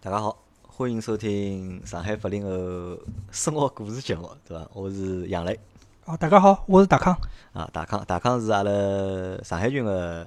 大家好，欢迎收听上海八零后生活故事节目，对伐？我是杨磊。哦，大家好，我是大康。啊，大康，大康是阿拉上海群个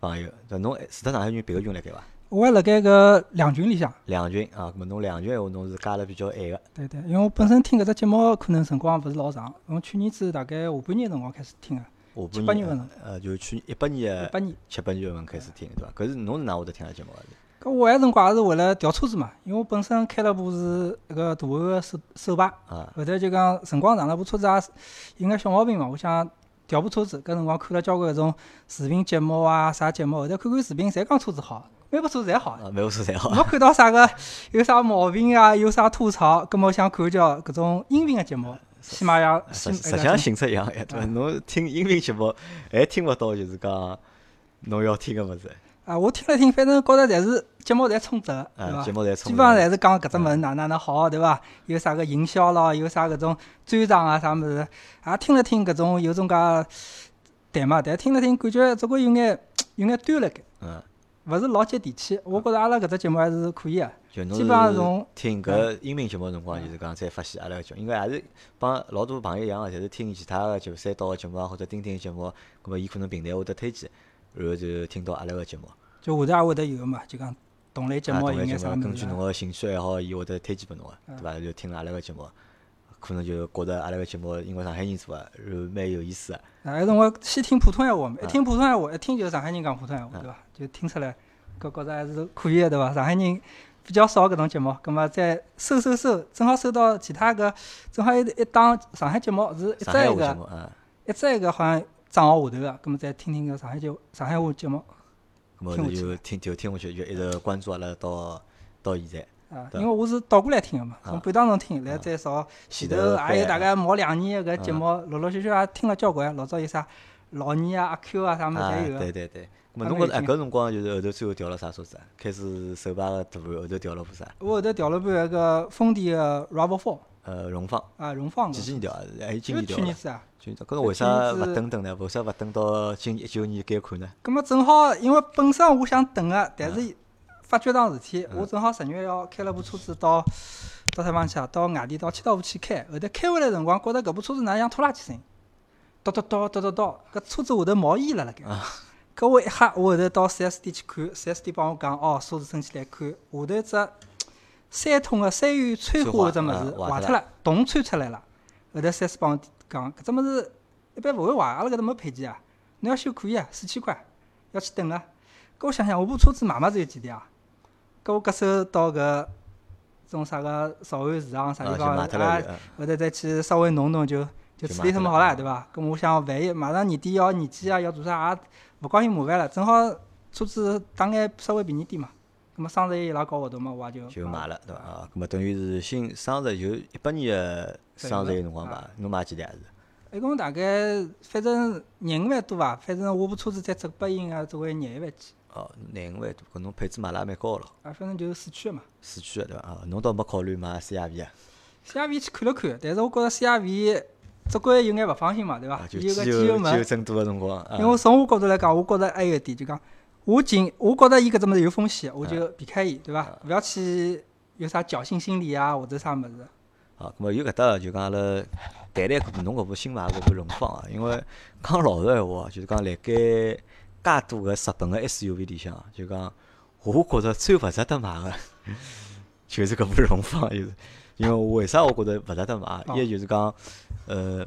朋友，对侬除脱上海群别个群辣盖伐？我还辣盖搿两群里向。两群啊，搿么侬两群闲话侬是加了比较晚个。对对，因为我本身听搿只节目可能辰光勿是老长，从去年子大概下半年辰光开始听个。下半年份，呃，就去一八年一八年七八月份开始听，对伐？搿是侬是哪会得听个节目啊？搿我埃辰光也是为了调车子嘛，因为我本身开了部是一个大个手手排，后头就讲辰光长了，部车子也有眼小毛病嘛，我想调部车子。搿辰光看了交关搿种视频节目啊，啥节目，后头看看视频，侪讲车子好，每部车子侪好。每部车侪好。没看到啥个有啥毛病啊，有啥吐槽，搿么想看叫搿种音频个节目。起码要实实像性质一样哎，对伐？侬听音频节目还听勿到，就是讲侬要听个物事。啊，我听了听，反正觉着侪是节目侪充值个，对伐？节目侪充。基本上侪是讲搿只物事哪哪能好，对伐？有啥个营销咯，有啥搿种专场啊啥物事，也听了听搿种有种介谈嘛，但听了听感觉总归有眼有眼端辣盖。嗯。勿是老接地气，我觉着阿拉搿只节目还是可以个。基本上从听搿音频节目辰光，就是讲才发现阿拉个节目，因为还是帮老多朋友一样个，侪是听其他个九三刀个节目啊，或者钉钉个节目，葛末伊可能平台会得推荐，然后就听到阿拉个节目。就下头也会得有个嘛，就讲同类节目有眼啥根据侬个兴趣爱好，伊会得推荐拨侬个，对伐？就听阿拉个节目，可能就觉着阿拉个节目因为上海人做个，然后蛮有意思个。啊，有辰光先听普通闲话嘛，一听普通闲话，一听就是上海人讲普通闲话，对伐？就听出来，搿觉着还是可以个，对伐？上海人。比较少搿种节目，葛末再搜搜搜，正好搜到其他个，正好一一档上海节目是一只一个，一只一个好像账号下头个，葛末再听听搿上海节上海话节目。葛末就听就听下去，就一直关注阿拉到到现在。啊，因为我是倒过来听个嘛，从半当中听，来再朝前头还有大概毛两年个节目，陆陆续续也听了交关。老早有啥老二啊、阿 Q 啊啥物事侪有。对对对。么侬觉着哎，搿辰光就是后头最后调了啥车子啊？开始手把个大盘，后头调了部啥？我后头调了部那个丰田个 RAV4。呃，荣放。啊，荣放。几几年调啊？还今年调。去年子啊。去年子。搿个为啥勿等等呢？为啥勿等到今年一九年改款呢？搿么正好，因为本身我想等个，但是发觉桩事体，我正好十月要开了部车子到到啥地方去啊？到外地到千岛湖去开。后头开回来辰光，觉着搿部车子哪能像拖拉机声音？叨叨叨叨叨叨，搿车子下头冒烟了辣盖。搿我一吓，我后头到四 S 店去看，四 S 店帮我讲，哦，车子升起来看，下头只三通个三元催化搿只物事坏脱了，洞穿出来了。后头四 S 帮我讲，搿只物事一般勿会坏，阿拉搿搭没配件啊。侬要修可以啊，四千块，要去等个。搿我想想，我部车子买嘛只有几钿啊？搿我搿手到搿种啥个潮安市场啥地方啊？后头再去稍微弄弄就就处理脱么好了，对伐？搿我想万一马上年底要年检啊，要做啥也。勿高兴麻烦了，正好车子打眼稍微便宜点嘛。葛末双十一伊拉搞活动嘛，我也就就买了，对伐？啊，葛末等于是新双十就一八年个双十一辰光买，侬买几台是？一共大概反正廿五万多伐，反正我部车子再折拨应该只会廿一万几。哦，廿五万多，搿侬配置买了也蛮高咯。啊，反正就是四驱个嘛。四驱个对伐？啊，侬倒没考虑买 CRV 啊？CRV 去看了看，但是我觉着 CRV。总归有眼勿放心嘛，对伐？有个机油门，因为从我角度来讲，我觉着还有一点，就讲我尽，我觉着伊搿只物事有风险，我就避开伊，对伐？勿要去有啥侥幸心理啊，或者啥物事。好，咾么有搿搭就讲阿拉谈谈搿侬搿部新买搿部荣放啊，因为讲老实闲话，就是讲辣盖介多个日本个 SUV 里向，就讲我觉着最勿值得买个，就是搿部荣放，就是。因为为啥我觉着勿值得买？一就是讲，呃，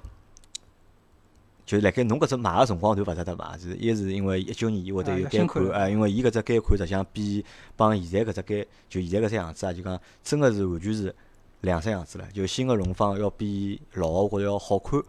就是辣盖侬搿只买个辰光段勿值得买，是一是因为一九年伊会得有改款，啊，因为伊搿只改款实际上比帮现在搿只改，就现在搿只样子啊，就讲真个是完全是两三样子了。就新个荣放要比老个我觉着要好看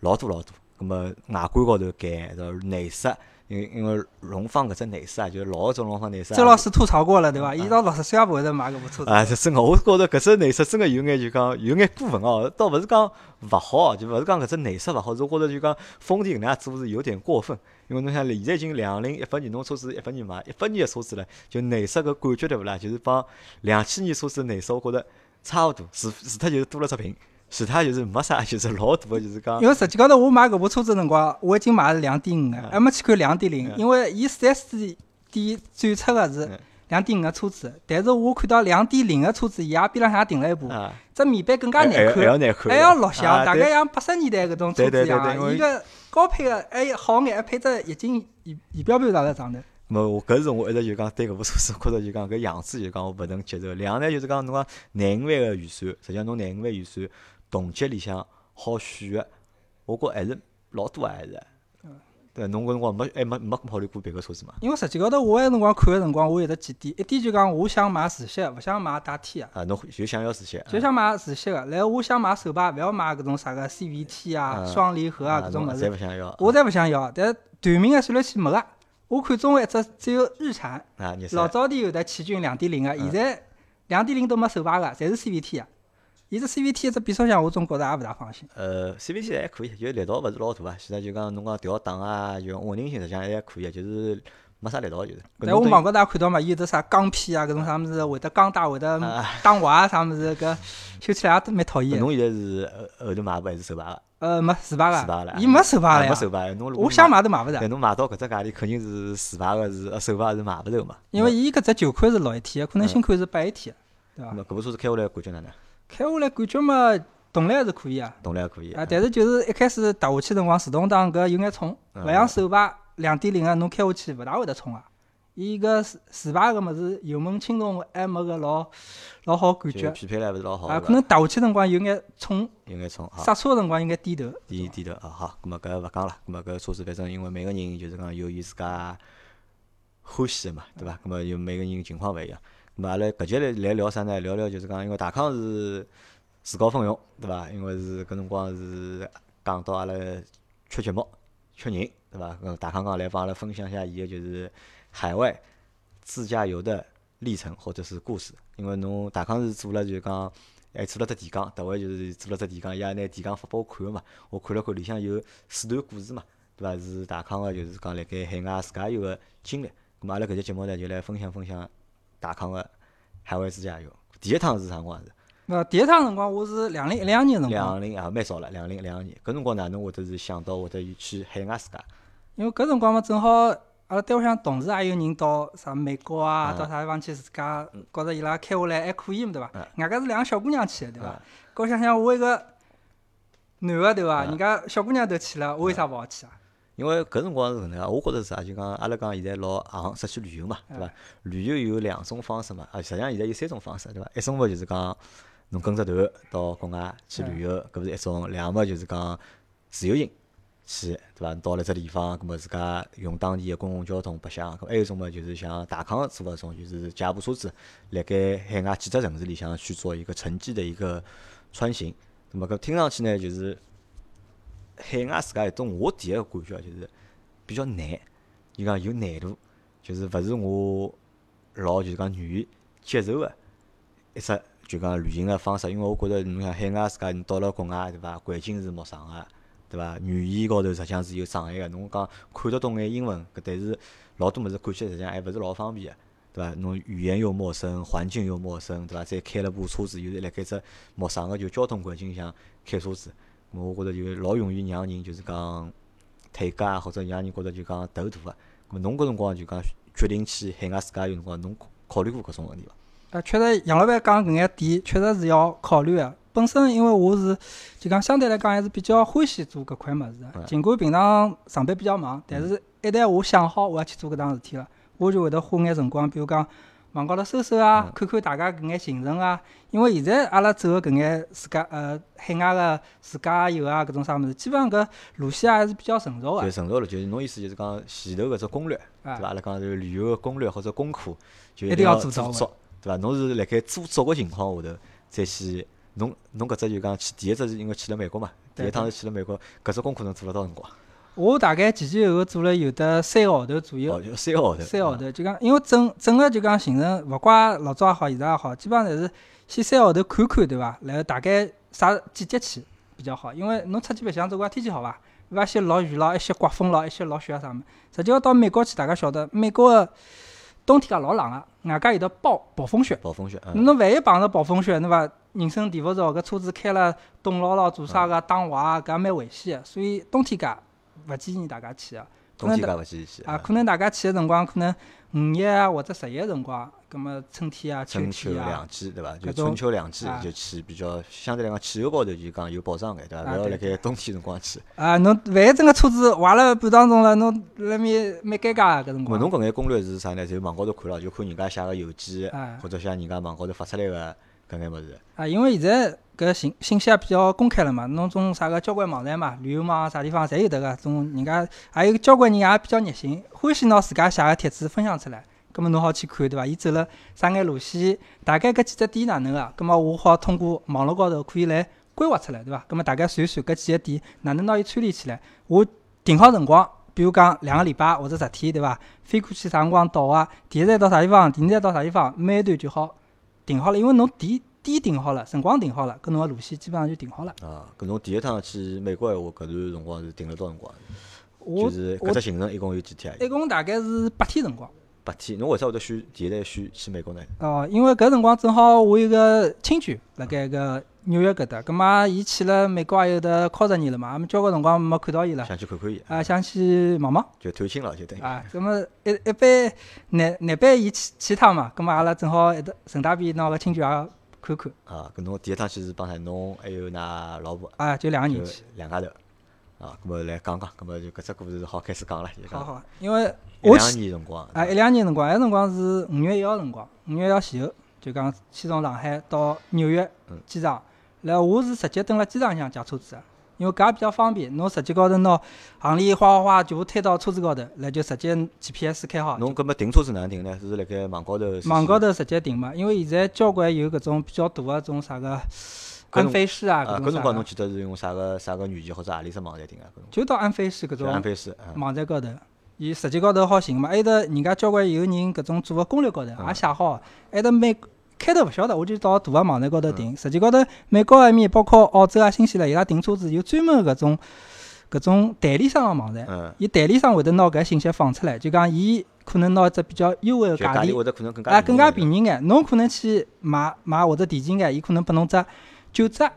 老多老多。葛末外观高头改，然后内饰。因为因为荣放搿只内饰啊，就是老种荣放内饰。周老师吐槽过了，对伐？伊到六十岁也勿会得买搿部车子。啊，是真个，我觉着搿只内饰真个有眼就讲有眼过分哦，倒勿是讲勿好，就勿是讲搿只内饰勿好，是我觉着就讲丰田搿能样做是有点过分。因为侬想，现在已经两零一八年，侬车子一八年买，一八年个车子了，就内饰搿感觉对勿啦？就是帮两千年车子内饰，我觉着差勿多，除除脱就是多了只屏。其他就是没啥，就是老大个，就是讲。因为实际高头我买搿部车子辰光，我已经买是两点五个，还没去看两点零。因为伊四 S 店展出个是两点五个车子，但是我看到两点零个车子，伊也边浪向停了一部，啊，只面板更加难看，还要难看，还要录像，大概像八十年代搿种车子一样伊个高配个还好眼，还配只液晶仪仪表盘啥在上头。么我搿是我一直就讲对搿部车子，觉着就讲搿样子就讲我勿能接受。两呢就是讲侬讲廿五万个预算，实际上侬廿五万预算，同级里向好选个，我觉还是老多啊，还是。对，侬搿辰光没还没没考虑过别个车子嘛？因为实际高头我埃辰光看个辰光，我有得几点，一点就讲我想买自吸个，勿想买带天个。啊，侬就想要自吸，就想买自吸个，然后我想买手把，勿要买搿种啥个 CVT 啊、嗯双离合啊搿种物事，勿想要。我侪勿想要。但是短命个算来去没个，我看中一只只有日产，啊，日老早点有得奇骏两点零个，嗯现在两点零都没手把个，侪是 CVT 个。伊只 CVT 一只变速箱，我总觉着也勿大放心。呃，CVT 还可以，就力道勿是老大啊。现在就讲侬讲调档啊，就稳定性实际上还可以，就是没啥力道就是。但我网高头也看到嘛，伊有得啥钢片啊，搿种啥物事会得钢带，会得啊打滑啊，啥物事搿修起来也都蛮讨厌的。侬现在是后后头买部还是手把个？呃，没自排自排了个，，伊没手把了没手把。侬我想买都买勿但着，侬买到搿只价钿，肯定是自排个是，呃手把是买勿着嘛。因为伊搿只旧款是六 AT 个，可能新款是八 AT 个，对伐那？搿部车子开下来感觉哪能？开下来感觉嘛，动力还是可以啊。动力还可以啊，但是就是一开始踏下去辰光，自动挡搿有眼冲，嗯勿像手排两点零个，侬开下去勿大会得冲啊。伊搿自自排搿物事油门轻重还没个老老好感觉匹配了还勿是老好啊，个可能踏下去辰光有眼冲，有眼冲好。刹车个辰光应该低头。低低头啊，好，咁么搿勿讲了，咁么搿车子反正因为每个人就是讲有伊自家欢喜个嘛，对伐？咁么有每个人情况勿一样。咁阿拉搿节来来聊啥呢？聊聊就是讲，因为大康是自告奋勇，对伐？因为是搿辰光是讲到阿拉缺节目、缺人，对伐？搿大康讲来帮阿拉分享一下伊个就是海外自驾游的历程或者是故事。因为侬大康是做了就是讲。还做了只提纲，特位就是做了只提纲，伊也拿提纲发拨我看个嘛。我看了看，里向有四段故事嘛，对伐？是大康个，就是讲辣盖海外自驾游个经历。咁阿拉搿节节目呢，就来分享分享大康个海外自驾游。第一趟是啥辰光是？呃，第一趟辰光我是两零一两年辰光，两零啊，蛮早了，两零一两年。搿辰光哪能会得是想到会得去海外自驾？因为搿辰光嘛正好阿拉单位向同事也有人到啥美国啊，嗯到啥地方去自驾，觉着伊拉开下来还可以嘛，对伐嗯？外加是两个小姑娘去的，对伐嗯？搿我想想，我一个男个对伐？嗯人家小姑娘都去了，我为啥勿好去啊？因为搿辰光是搿能介，我觉着是啥？就讲阿拉讲现在老行出去旅游嘛，对伐？旅游有两种方式嘛，啊，实际上现在有三种方式，对伐？一种嘛就是讲侬跟着团到国外去旅游，搿勿是一种；两么就是讲自由行去，对伐？到了只地方，葛末自家用当地个公共交通白相。搿还有一种嘛，就是像大康做搿种，就是借部车子，辣盖海外几只城市里向去做一个城际的一个穿行。那么搿听上去呢，就是海外自家一种，我第一个感觉就是比较难，伊讲有难度，就是勿是我老就是讲愿意接受个一只就讲旅行个方式，因为我觉着侬像海外自家，你到了国外对伐？环境是陌生个，对伐？语言高头实际上是有障碍个，侬讲看得懂眼英文，搿但是老多物事看起来实际上还勿是老方便个。对伐？侬语言又陌生，环境又陌生，对伐？再开了部车子，又是辣盖只陌生个就交通环境里向开车子，我觉着就老容易让人就是讲退驾啊，或者让人觉着就讲头大个。咾么侬搿辰光就讲决定去海外自驾游辰光，侬考虑过搿种问题伐？啊，确实杨老板讲搿眼点，确实是要考虑个。本身因为我是就讲相对来讲还是比较欢喜做搿块物事的，嗯尽管平常上班比较忙，但是一旦我想好我要去做搿桩事体了，我就会得花眼辰光，比如讲网高头搜搜啊嗯，看看大家搿眼行程啊。因为现在阿拉走个搿眼自家呃海外个自驾游啊搿种啥物事，基本上搿路线啊还是比较成熟个就。成熟了，就是侬意思就是讲前头搿只攻略，对啊伐？阿拉讲就是旅游个攻略或者功课，就一定定要做足，对伐？侬是辣盖做足个情况下头再去，侬侬搿只就讲去第一只是因为去了美国嘛，第一趟是去了美国，搿只功课侬做了多少辰光？我大概前前后后做了有得三个号头左右哦，。就三个号头。三个号头，就讲，因为整整个就讲行程，勿怪老早也好，现在也好，基本上侪是先三个号头看看，对伐？然后大概啥季节去比较好，因为侬出去白相，总归天气好伐？对伐？一些落雨咯，一些刮风咯，一些落雪啊啥物事。实际要到美国去，大家晓得，美国个冬天介老冷个，外加有得暴暴风雪。暴风雪，嗯，侬万一碰着暴风雪，对伐？人生地不熟，搿车子开了冻牢牢，做啥个打滑啊，搿也蛮危险个。所以冬天介勿建议大家去个。冬天介勿建议去啊，可能大家去个辰光，可能五一啊或者十一辰光，葛末春天啊、秋春秋天啊两，季对伐？就春秋两季啊就去比较相对来讲气候高头就讲有保障眼对伐？勿要辣盖冬天辰光去。啊，侬万一真个车子坏了半当中了，侬辣面蛮尴尬个搿辰咾光。侬搿眼攻略是啥呢？就网高头看了，就看人家写个邮件啊，或者像人家网高头发出来个搿眼物事。啊，因为现在搿信信息也比较公开了嘛，侬种啥个交关网站嘛，旅游网啥地方侪有得个，种人家还有交关人也比较热心，欢喜拿自家写个帖子分享出来。葛末侬好去看对伐？伊走了啥眼路线，大概搿几只点哪能个？葛末我好通过网络高头可以来规划出来对伐？葛末大家算算搿几个点哪能拿伊串联起来？我定好辰光，比如讲两个礼拜或者十天对伐？飞过去啥辰光到啊？第一站到啥地方？第二站到啥地方？每一段就好定好了，因为侬地点定好了，辰光定好了，搿侬个路线基本上就定好了。啊，搿侬第一趟去美国闲话，搿段辰光是定了多少辰光？我就是搿我只行程一共有几天啊？一共大概是八天辰光。八天。侬为啥会得选第一站选去美国呢？哦，因为搿辰光正好我有个亲眷辣盖搿纽约搿搭，葛末伊去了美国也有得靠十年了嘛，也没交关辰光没看到伊了，想去看看伊，啊，想去望望就探亲了，就等于。啊。葛末一一般难难办伊去去趟嘛，葛末阿拉正好一搭顺带便拿个亲眷也看看啊，搿侬第一趟去是帮啥？侬还有㑚老婆，啊，就两个人去。两家头。啊，搿么来讲讲，搿么就搿只故事好开始讲了，好好，因为一两年辰光。啊一两年辰光，埃辰光是五月一号辰光，五月一号前后，就讲先从上海到纽约嗯机场，然后我是直接蹲辣机场里向借车子的，因为搿也比较方便，侬直接高头拿行李哗哗哗全部推到车子高头，然后就直接 GPS 开好，侬搿么停车子哪能订呢？是辣盖网高头？网高头直接停嘛，因为现在交关有搿种比较大个种啥个安飞士啊，啊，搿辰光侬记得是用啥个啥个软件或者何里只网站订啊？搿种就到安飞士搿种安种飞士啊。网站高头。伊实际高头好寻嘛，还有得人家交关有人搿种做个攻略高头嗯也写好，还有得美开头勿晓得，我就到大个网站高头嗯订。实际高头美国埃面包括澳洲啊、新西兰，伊拉订车子有专门搿种搿种代理商个网站，嗯，伊代理商会得拿搿信息放出来，就讲伊可能拿一只比较优惠个价钿啊更加便宜眼。侬可能去买买或者提前眼，伊可能拨侬只九折，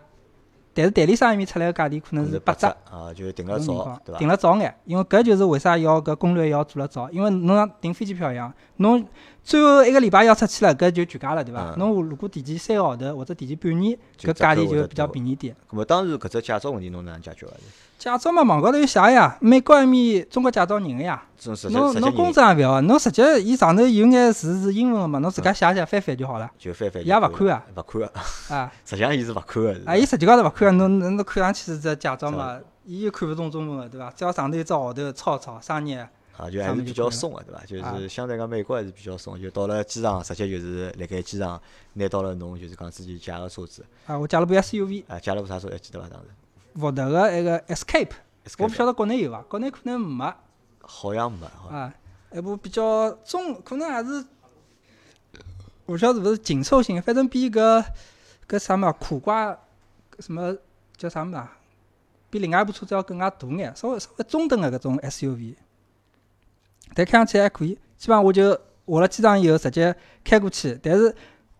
但是代理商埃面出来个价钿可能是是八折。啊，就定了早搿种情况，对伐？订了早眼，因为搿就是为啥要搿攻略要做了早，因为侬像订飞机票一样，侬最后一个礼拜要出去了，搿就全价了，对伐？嗯侬如果提前三个号头或者提前半年，就搿价钿就比较便宜点。咁么当时搿只驾照问题侬哪能解决个？驾照嘛，网高头有写呀，美国埃面中国驾照认个呀。侬侬公证也勿要，侬直接伊上头有眼字是英文个嘛，侬自家写写翻翻就好了。就翻翻伊也勿看啊，勿看个，啊 实际上伊是勿看个。啊，伊实际高头勿看啊，侬侬侬看上去是只驾照嘛，伊又看勿懂中文个，对伐？只要上头有只号头抄抄生日。啊，就还是比较松个，对伐？就是相对讲美国还是比较松，就到了机场，直接就是辣盖机场拿到了侬就是讲自己借个车子，啊，我借了部 SUV。啊，借了部啥车还记得伐？当时福特个一个 Escape，我勿晓得国内有伐？国内可能没好像没，啊，一部比较中，可能还是我勿晓得是勿是紧凑型，反正比搿搿啥么苦瓜搿什么叫啥物事啊？比另外一部车子要更加大眼，稍微稍微中等个搿种 SUV，但开上去还可以。基本上我就下了机场以后直接开过去，但是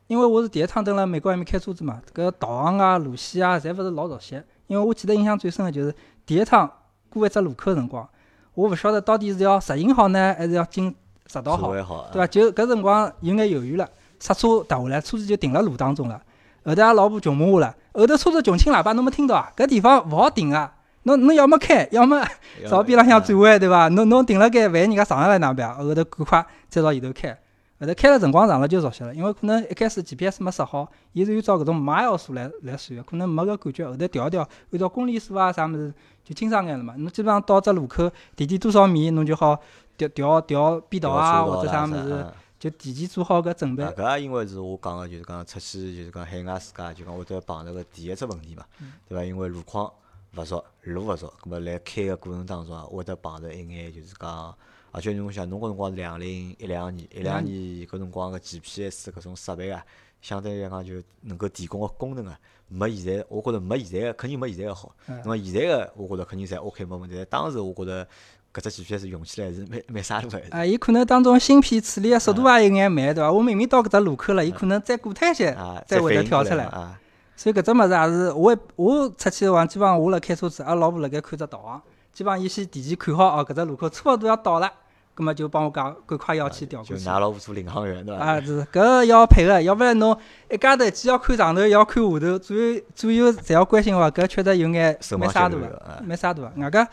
因为我是第一趟蹲辣美国埃面开车子嘛，搿导航啊、路线啊，侪勿是老熟悉。因为我记得印象最深个就是第一趟过一只路口个辰光，我勿晓得到底是要直行好呢，还是要进直道好，对伐？就搿辰光有眼犹豫了，刹车踏下来，车子就停辣路当中了。后头阿拉老婆穷骂我了，后头车子穷轻喇叭侬没听到啊？搿地方勿好停啊！侬侬要么开，要么朝边浪向转弯，对伐？侬侬停辣盖，万一人家撞上来哪能办？后头赶快再朝前头开。后头开了辰光长了就熟悉了，因为可能一开始 GPS 没设好，伊是按照搿种 mile 数来来算的，可能没搿感觉。后头调一调，按照公里数啊啥物事就清爽眼了嘛。侬基本上到只路口提前多少米，侬就好调调调变道啊或者啥物事，啊就提前做好搿准备。啊，搿也因为是我讲个，就是讲出去就是讲海外世界就讲会得碰着个第一只问题嘛，嗯对伐？因为路况勿熟，路勿熟，葛末来开个过程当中啊，会得碰着一眼就是讲，而且侬想，侬搿辰光是两零一两年，一两年搿辰光个 GPS 搿种设备啊，相对来讲就能够提供个功能啊，没现在，我觉着没现在个肯定没现在个好。嗯那么现在个我觉着肯定侪 OK 没问题，但当时我觉着搿只 GPS 用起来是蛮蛮傻路个。啊，伊可能当中芯片处理个速度也有眼慢，对伐？我明明到搿只路口了，伊可能再过脱一些啊，再会得跳出来。啊，所以搿只物事也是，我也我出去的话，基本上我辣开车子，阿拉老婆辣盖看只导航基本上伊先提前看好哦，搿只路口差勿多要到了，葛末就帮我讲赶快要去调就过去。㑚老婆做领航员对伐？啊，是搿要配合，要勿然侬一家头既要看上头，又要看下头，左右左右侪要关心个话，搿确实有眼手忙蛮沙大个脚乱个，啊蛮沙大个。外加，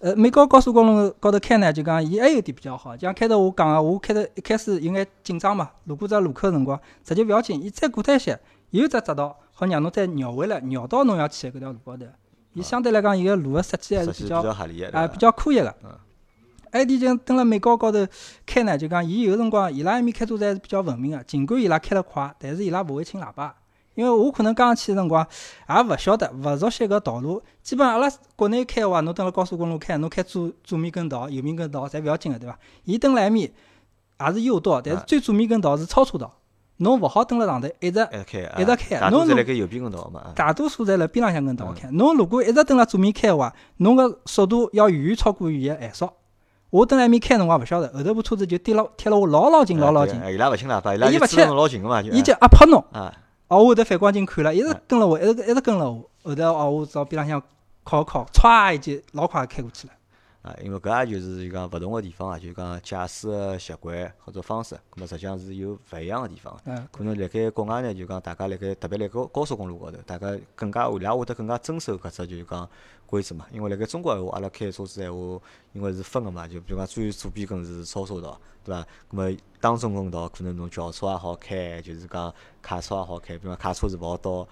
呃，美国高速公路高头开呢，就讲伊还有点比较好，就像开头我讲个，我开头一开始有眼紧张嘛，路过只路口个辰光，实际勿要紧，伊再过脱一些，有只匝道好让侬再绕回来，绕到侬要去个搿条路高头。伊相对来讲，伊个路个设计还是比比较啊，对伐比较科学个嗯。还有一点就蹲辣美高高头开呢，就讲伊有辰光伊拉埃面开车子还是比较文明个，尽管伊拉开得快，但是伊拉勿会轻喇叭。因为我可能刚刚去个辰光也勿晓得，勿熟悉搿道路。基本上阿拉国内开个话，侬蹲辣高速公路开，侬开左左面跟道、右面跟道侪勿要紧个，对伐？伊蹲辣埃面也是右道，但是啊最左面跟道是超车道，侬勿好蹲辣上头一直一直开，大多开侬如侪辣盖右边跟道嘛，啊大多数侪辣边浪向跟道开。侬如果一直蹲辣左面开个话，侬个速度要远远超过伊个限速。我蹲辣埃面开辰光勿晓得，后头部车子就贴了贴了我老老近老老近，伊拉勿轻喇叭，伊拉老近个嘛，就伊就压迫侬。啊，哦，我后头反光镜看了，一直啊跟了我，一直一直跟了我。后头哦，我朝边浪向靠一靠，歘一记老快开过去了。啊，因为搿也就是就讲勿同个地方啊，就讲驾驶个习惯或者方式，咁么实际上是有勿一样个地方。嗯，可能辣盖国外呢，就讲大家辣盖特别辣高高速公路高头，大家更加伊拉会得更加遵守搿只就是讲规则嘛。因为辣盖中国闲话，阿拉开车子闲话，因为是分个嘛，就比如讲最左边根是超车道，对伐？咁么当中根道可能侬轿车也好开，就是讲卡车也好开，比如讲卡车是勿好到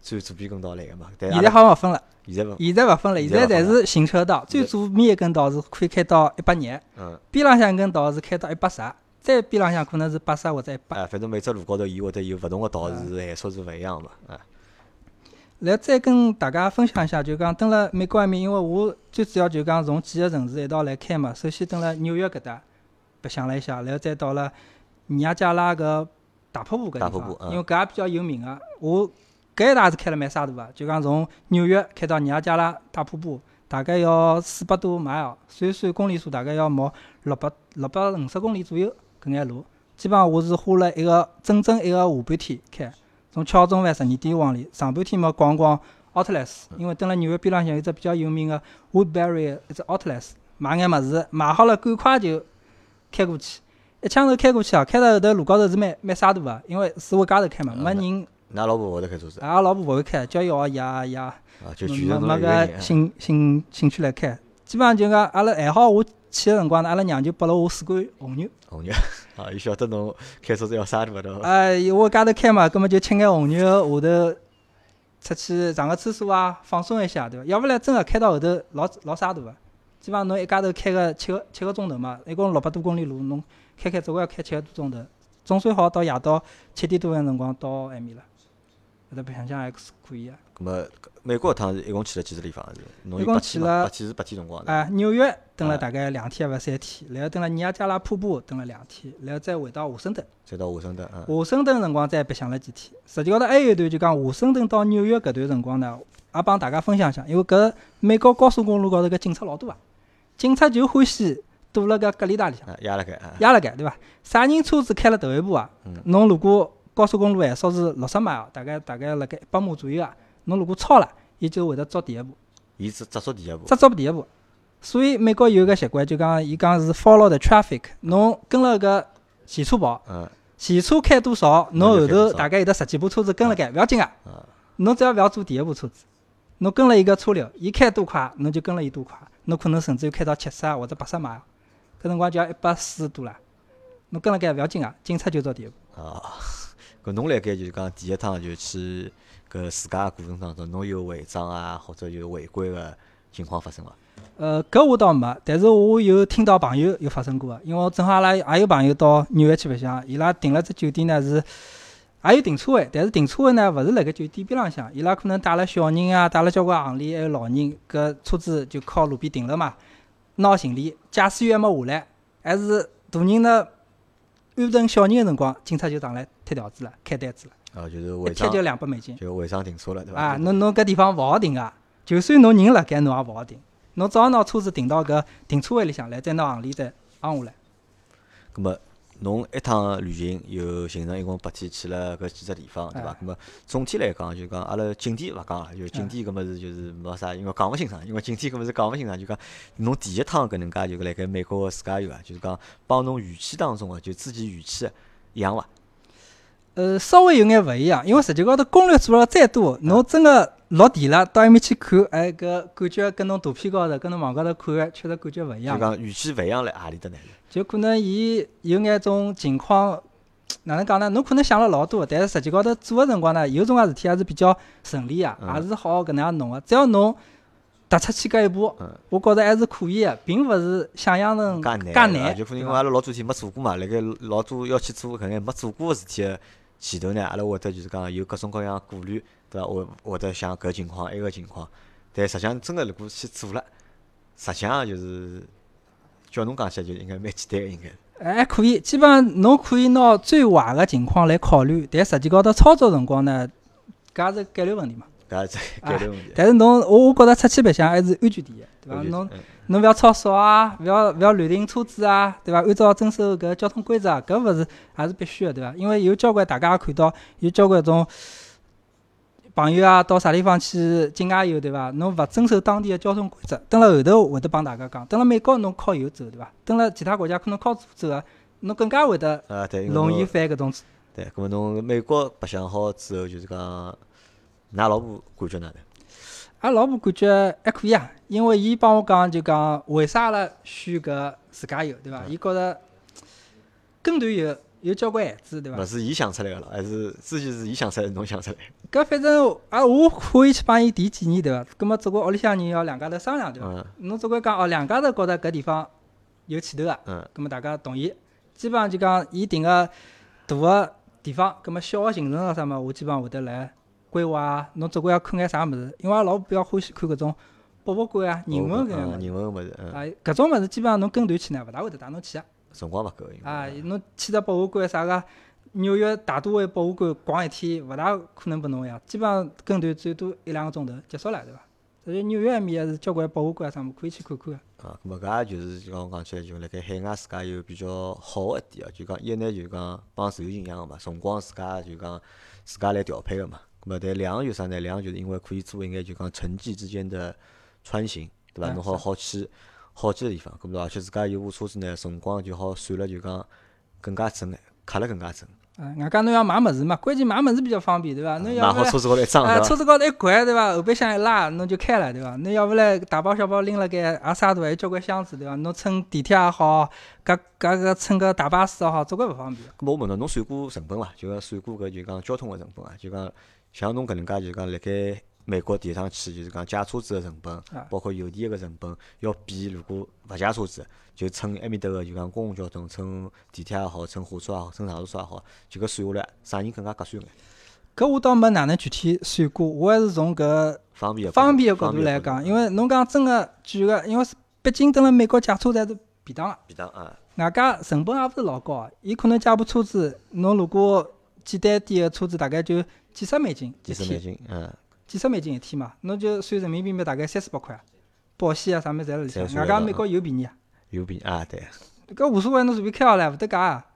最左边跟道来个嘛。但阿现在好像勿分了，现在勿，现在勿分了，现现在侪是行车道，最左面一根道是可以开到一百廿，嗯，边浪向一根道是开到一百十，再边浪向可能是八十或者一百。哎，反正每只路高头伊会得有勿同个道是限速是勿一样嘛，啊，来再跟大家分享一下，就讲蹲辣美国埃面，因为我最主要就讲从几个城市一道来开嘛。首先蹲辣纽约搿搭白相了一下，然后再到了尼亚加拉搿大瀑布搿地方，大瀑布嗯因为搿也比较有名个。我搿一趟是开了蛮沙大个，就讲从纽约开到尼亚加拉大瀑布，大概要四百多 mile，算算公里数大概要毛六百六百五十公里左右搿眼路。基本上我是花了一个整整一个下半天开。从巧中饭十二点往里，上半天嘛逛逛 Outlets，因为蹲辣纽约边浪向有只比较有名个 Woodbury 一只 Outlets，买眼物事，买好了赶快就开过去。一枪头开过去啊，开到后头路高头是蛮蛮沙大个，因为是我家头开嘛，嗯没人，㑚老婆勿会得开车子阿拉老婆勿会开，叫伊学爷爷，啊，就没全程侬没一个兴兴兴趣来开。基本上就讲阿拉还好，我去个辰光呢，阿拉娘就拨了我四罐红牛。红牛啊，伊晓得侬开车子要啥对伐？对伐？哎，我家头开嘛，葛末就吃眼红牛，下头出去上个厕所啊，放松一下，对伐？要勿然真个开到后头老老沙大个。基本上侬一家头开个七个七个钟头嘛，一共六百多公里路，侬开开总归要开七个多钟头，总算好到夜到七点多个辰光到埃面了。搿搭白相相还是可以个。咁么美国一趟是一共去了几个地方？是侬一共？去了八天是八天辰光的。哎，纽约蹲了啊大概两天还勿三天，然后蹲了尼亚加拉瀑布蹲了两天，然后再回到华盛顿。再到华盛顿，嗯，华盛顿辰光再白相了几天。实际高头还有一段就讲华盛顿到纽约搿段辰光呢，也帮大家分享一下，因为搿美国高速公路高头搿警察老多啊，警察就欢喜堵辣搿隔离带里向啊，压辣盖，啊，压辣盖，对伐？啥人车子开了头一步啊嗯？侬如果高速公路限速是六十码，大概大概辣盖一百码左右啊，侬如果超了，伊就会得抓第一步，伊只只抓第一步，只抓第一步。所以美国有个习惯，就讲伊讲是 follow the traffic，侬跟了个前车跑。嗯，前车开多少，侬后头大概有得十几部车子跟辣盖，勿要紧个啊。侬只要勿要做第一部车子，侬跟了一个车流，伊开多快，侬就跟了伊多快。侬可能甚至于开到七十啊或者八十码，搿辰光就要一百四十多了。侬跟辣盖勿要紧啊，警察就做第一步。啊，搿侬辣盖就是讲第一趟就去搿自家个过程当中，侬有违章啊，或者有违规个情况发生伐？呃，搿我倒没，但是我有听到朋友有发生过个，因为我正好阿拉也有朋友到纽约去白相，伊拉订了只酒店呢是也有停车位，但是停车位呢勿是辣盖酒店边浪向，伊拉可能带了小人啊，带了交关行李，还有老人，搿车子就靠路边停了嘛，拿行李，驾驶员还没下来，还是大人呢安顿小人个辰光，警察就上来贴条子了，开单子了，啊，就是违章贴就两百美金。就违章停车了，对伐？啊，侬侬搿地方勿好停个，就算侬人辣盖，侬也勿好停。侬只好拿车子停到搿停车位里向来，再拿行李再昂下来。咁么侬一趟旅行有行程一共八天去了搿几只地方，对伐？哎咁么总体来讲，就讲阿拉景点勿讲了，就景点搿么是就是没啥，因为讲勿清爽，因为景点搿么是讲勿清爽，就讲侬第一趟搿能介就辣盖美国个自驾游啊，就是讲帮侬预期当中个就自己预期个一样伐？呃，稍微有眼勿一样，因为实际高头攻略做了再多，侬真个落地了，到埃面去看，哎，搿感觉跟侬图片高头、跟侬网高头看个确实感觉勿一样就样。讲预期勿一样辣何里搭呢？就可能伊有眼种情况，哪能讲呢？侬可能想了老多，但是实际高头做个辰光呢，有种介事体还是比较顺利个，嗯也是好搿能样弄个。只要侬踏出去搿一步嗯，我觉着还是可以个，并勿是想象成介介难。就可能因为阿拉老早天没做过嘛，辣盖老早要去做搿眼没做过个事体个前头呢，阿拉会得就是讲有各种各样顾虑，对伐？会会得想搿情况埃个情况，但实际上真个如果去做了，实际上就是叫侬讲起来就应该蛮简单个，应该。哎还可以，基本上侬可以拿最坏个情况来考虑，但实际高头操作辰光呢，搿也是概率问题嘛。搿也是概率问题。但是侬，我我觉着出去白相还是安全第一，对伐？侬嗯侬勿要超速啊，勿要勿要乱停车子啊，对伐？按照遵守搿交通规则啊，搿勿是也是必须个，对伐？因为有交关大家也看到，有交关种朋友啊，到啥地方去境外游，对伐？侬勿遵守当地个交通规则，等辣后头会得帮大家讲。等辣美国侬靠右走，对伐？等辣其他国家可能靠左走啊，侬更加会得啊，对，容易犯搿种错。对，搿么侬美国白相好之后，就是讲，㑚老婆感觉哪能？阿拉老婆感觉还可以啊，因为伊帮我讲，就讲为啥阿拉选搿自驾游，对伐？伊觉着跟团游有交关限制，对伐勿？是伊想出来个咯，还是之前是伊想出来，侬想出来？搿反正啊，我可以去帮伊提建议，对伐？葛末总归屋里向人要两家头商量，对伐？嗯侬总归讲哦，两家头觉着搿地方有前头个，嗯葛末大家同意。基本上就讲伊定个大个地方，葛末小个行程咾啥物，我基本上会得来规划啊。侬总归要看眼啥物事，因为阿拉老婆比较欢喜看搿种博物馆啊、人文搿样人文物事，嗯，啊，搿种物事基本上侬跟团去呢，勿大会得带侬去啊。辰光勿够，啊，侬去只博物馆啥个纽约大都会博物馆逛一天，勿大可能拨侬呀。基本上跟团最多一两个钟头结束了，对伐？所以纽约埃面还是交关博物馆啊啥物可以去看看个。啊，咁么搿也就是就讲讲起来，就辣盖海外自家有比较好个一点啊，就讲一呢就讲帮自由行一样个嘛，辰光自家就讲自家来调配个嘛。咁么但两个有啥呢？两个就是因为可以做一眼就讲城际之间的穿行，对伐？哎侬好好去好几个地方，咁么而且自家有部车子呢，辰光就好算了，就讲更加准眼，卡了更加准。啊，外加侬要买物事嘛，关键买物事比较方便，对伐？侬要勿然好车子高头一装，啊，车子高头一掼，对伐？后备箱一拉，侬就开了，对伐？侬要勿然大包小包拎辣盖，也啥都，还有交关箱子，对伐？侬乘地铁也好，搿搿个乘个大巴士也好，总归勿方便。咁么我问侬，侬算过成本伐？就讲算过搿就讲交通个成本啊？就讲像侬搿能介就讲辣盖美国第一趟去，就是讲借车子个成本啊，包括邮电个成本，要比如果勿借车子，就乘埃面搭个就讲公共交通，乘地铁也好，乘火车也好，乘长途车也好，就搿算下来，啥人更加合算眼？搿我倒没哪能具体算过，我还是从搿方便个方便个角度来讲，因为侬讲真个举个，因为是毕竟蹲辣美国借车子还是便当个，便当啊，外加成本也勿是老高个。伊可能借部车子，侬如果简单点个车子，大概就几十美金，几十美金，嗯，几十美金一天嘛，侬就算人民币嘛，大概三四百块，保险啊啥物事侪辣里向。外加美国又便宜啊，又便啊，对，搿无所谓，侬随便开好唻，勿搭界啊。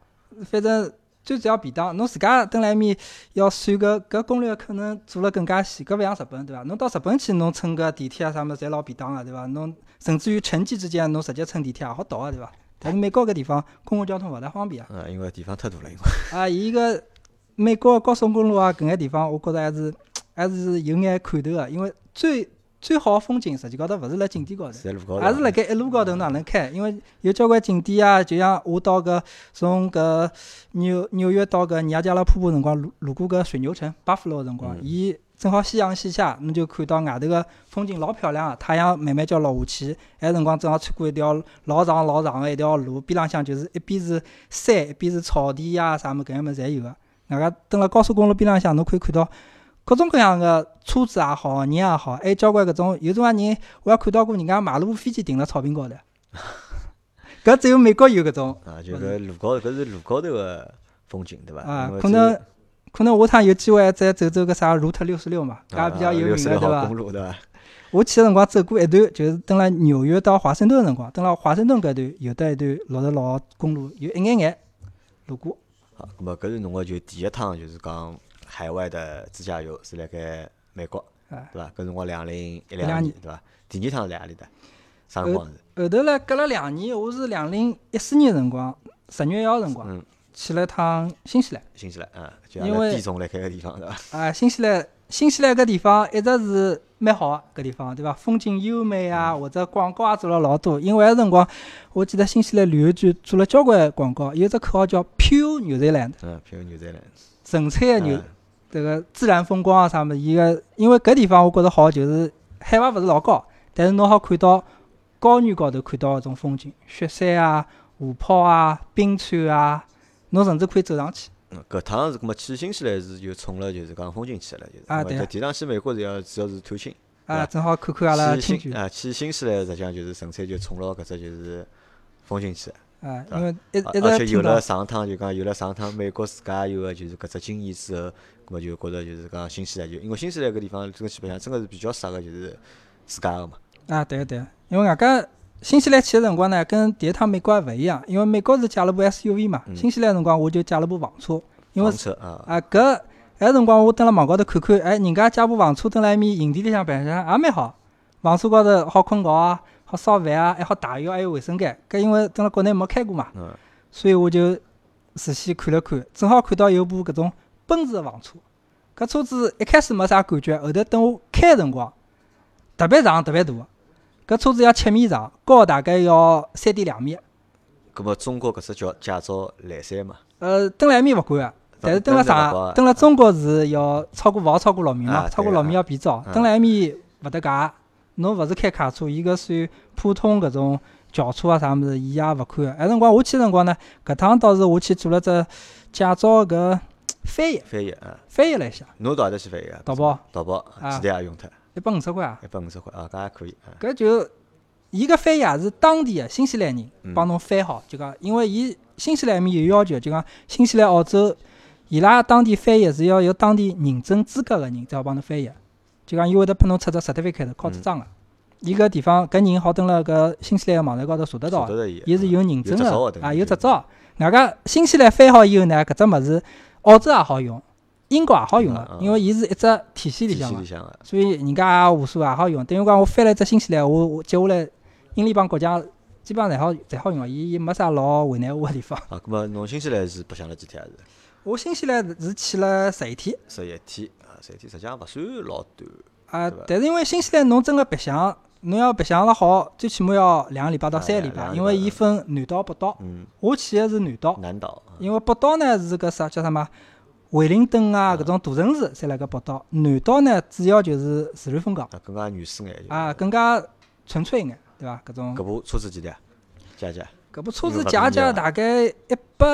反正最主要便当，侬自家蹲辣埃面要算搿搿攻略，可能做了更加细。搿勿像日本对伐？侬到日本去，侬乘个地铁啊啥物事侪老便当个对伐？侬甚至于城际之间，侬直接乘地铁也好到个对伐？但是美国搿地方公共交通勿大方便啊。嗯，因为地方太大了，因为啊，伊个美国高速公路啊，搿眼地方，我觉着还是 还是有眼看头个，因为最最好个风景实际高头勿是辣景点高头。也是辣盖一路高头哪能开，因为有交关景点啊，就像我到搿从搿纽纽约到搿尼亚加拉瀑布辰光，路路过搿水牛城巴夫罗个辰光嗯，伊正好夕阳西下，侬就看到外头个风景老漂亮个，太阳慢慢叫落下去，埃辰光正好穿过一条老长老长个一条路，边浪向就是一边是山，一边是草地呀啥物事搿样物事侪有个。外加蹲辣高速公路边浪向，侬可以看到各种各样个车子也好，人也好，还有交关搿种有种介人，我也看到过人家马路飞机停辣草坪高头。搿只有美国有搿种啊，就搿路高头，搿是路高头个风景，对伐？啊可能可能下趟有机会再走走搿啥 Route 六十六嘛，搿也比较有名66个对伐号公？路对伐？我去个辰光走过一段，就是蹲辣纽约到华盛顿个辰光，蹲辣华盛顿搿段有得一段六十六号公路，有一眼眼路过。好，咁么搿是侬个就第一趟就是讲海外的自驾游是辣盖美国，哎对伐？搿辰光两零一两年，对伐？第二趟是辣何里搭？啥辰光是？后头来隔了两年，我是两零一四年辰光十月一号辰光嗯，去了一趟新西兰。新西兰，嗯，就阿因为拉地总辣盖个地方，对伐？啊，新西兰，新西兰搿地方一直是蛮好个，搿地方对伐？风景优美啊，或者广告也做了老多。因为埃辰光，我记得新西兰旅游局做了交关广告，有只口号叫 “Pure New Zealand”，嗯，譬如纽西兰，纯粹个牛嗯，迭个自然风光啊啥物事。伊个因为搿地方我觉着好，就是海拔勿是老高，但是侬好看到高原高头看到搿种风景，雪山啊、湖泊啊、冰川啊，侬甚至可以走上去。嗯，搿趟是搿么去新西兰是就冲了就是讲风景去了，就是。咁啊对搿第一趟去美国是要主要是探亲，对啊，正好看看阿拉去亲眷新啊去新西兰实际上就是纯粹就冲了搿只就是风景去的。啊，因为一而一直而且有了上趟就讲有了上趟美国自家有个就是搿只经验之后，咁么就觉着就是讲新西兰就因为新西兰搿地方这个基本上真个是比较适合就是自家个嘛。啊，对个对个，因为外加新西兰去个辰光呢，跟第一趟美国还勿一样，因为美国是借了部 SUV 嘛，嗯新西兰辰光我就借了部房车，因为房车啊，啊搿埃辰光我蹲辣网高头看看，哎，人家借部房车蹲辣埃面营地里向白相也蛮好，房车高头好困觉啊，好烧饭啊，还好汏浴，还有卫生间。搿因为蹲辣国内没开过嘛，嗯，所以我就仔细看了看，正好看到有部搿种奔驰的房车，搿车子一开始没啥感觉，后头等我开个辰光，特别长特别大，搿车子要七米长，高大概要三点两米。搿么中国搿只叫驾照来三嘛，呃，蹲辣埃面勿管个，但是蹲辣登了勿管啊上，蹲辣中国是要超过勿好超过六米嘛，超过六米要变照。啊蹲辣埃面勿搭界，侬勿是开卡车，伊搿算普通搿种轿车啊啥物事，伊也勿看。个。埃辰光我去个辰光呢，搿趟倒是我去做了只驾照搿翻译，翻译啊，翻译了一下，侬到何搭去翻译啊？淘宝。淘宝啊。几钿也用脱，一百五十块啊。一百五十块啊，搿也可以啊。搿就伊搿翻译也是当地个新西兰人嗯帮侬翻好，就讲因为伊新西兰埃面有要求，就讲新西兰、澳洲伊拉当地翻译是要有当地认证资格个人才好帮侬翻译，就讲伊会得拨侬出只 certificate 考执照个。伊搿地方搿人好登辣搿新西兰个网站高头查得到的，晓得的伊，是有认证个啊，有执照。外加新西兰翻好以后呢，搿只物事澳洲也好用，英国也好用个因为伊是一只体系里向个。所以人家也无所谓也好用。等于讲我翻了一只新西兰，我我接下来英联邦国家基本上侪好侪好用个，伊伊没啥老为难我个地方。啊，咁么侬新西兰是白相了几天还是？我新西兰是去了十一天十一天啊，十一天实际上勿算老短。啊，但是因为新西兰侬真个白相，侬要白相了好，最起码要两个礼拜到三个礼拜，因为伊分南岛、北岛。嗯，我去个是南岛，南岛。因为北岛呢是搿啥叫啥嘛？惠灵顿啊，搿种大城市侪辣搿北岛。南岛呢主要就是自然风光啊，更加原始眼。啊，更加纯粹一眼，对伐？搿种搿部车子几钿啊？加加。搿部车子价价勿便宜啊大概一百，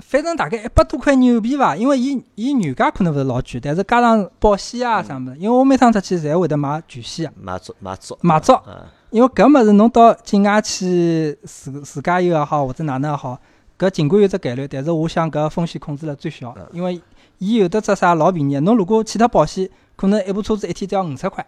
反正大概一百多块纽币伐。因为伊伊原价可能勿是老贵，但是加上保险啊啥物事，因为我每趟出去侪会得买全险个，买足买足。买足。嗯，因为搿物事侬到境外去自自驾游也好，或者哪能也好，搿尽管有只概率，但是我想搿风险控制了最小嗯，因为伊有的只啥老便宜的，侬如果去脱保险，可能一部车子一天只要五十块，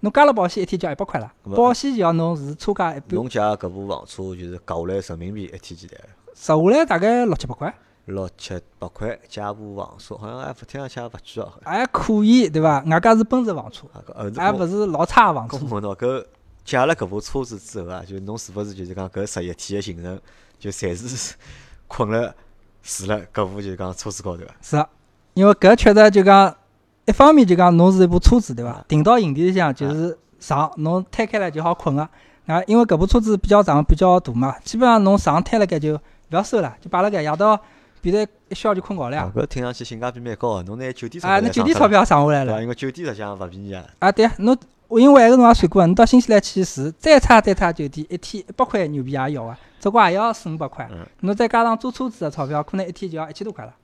侬加了保险一天就要一百块了保险就要侬是车价一半，侬借搿部房车就是搞下来人民币一天几钿？折下来大概六七百块。六七百块加部房车，好像还听上去也勿贵哦。还可以，对伐？外加是奔驰房车，还勿是老差个房车咁。问侬搿借了搿部车子之后啊，就侬是勿是就是讲搿十一天个行程，就侪是困了住了搿部就是讲车子高头啊？是啊，因为搿确实就讲，一方面就讲侬是一部车子，对伐啊？停到营地里向就是上，侬摊开来就好困个。啊，因为搿部车子比较长、比较大嘛，基本上侬床摊辣盖就勿要收了，就摆辣盖，夜到变成一宵就困觉了呀。啊搿听上去性价比蛮高个，侬拿酒店钞啊，票那酒店钞票省下来？了。因为酒店实际上勿便宜啊。啊，对，侬我因为埃个侬也算过，侬到新西兰去住，再差再差酒店，一天一百块牛皮也要啊，总归也要四五百块嗯。侬再加上租车子的钞票，可能一天就要一千多块了。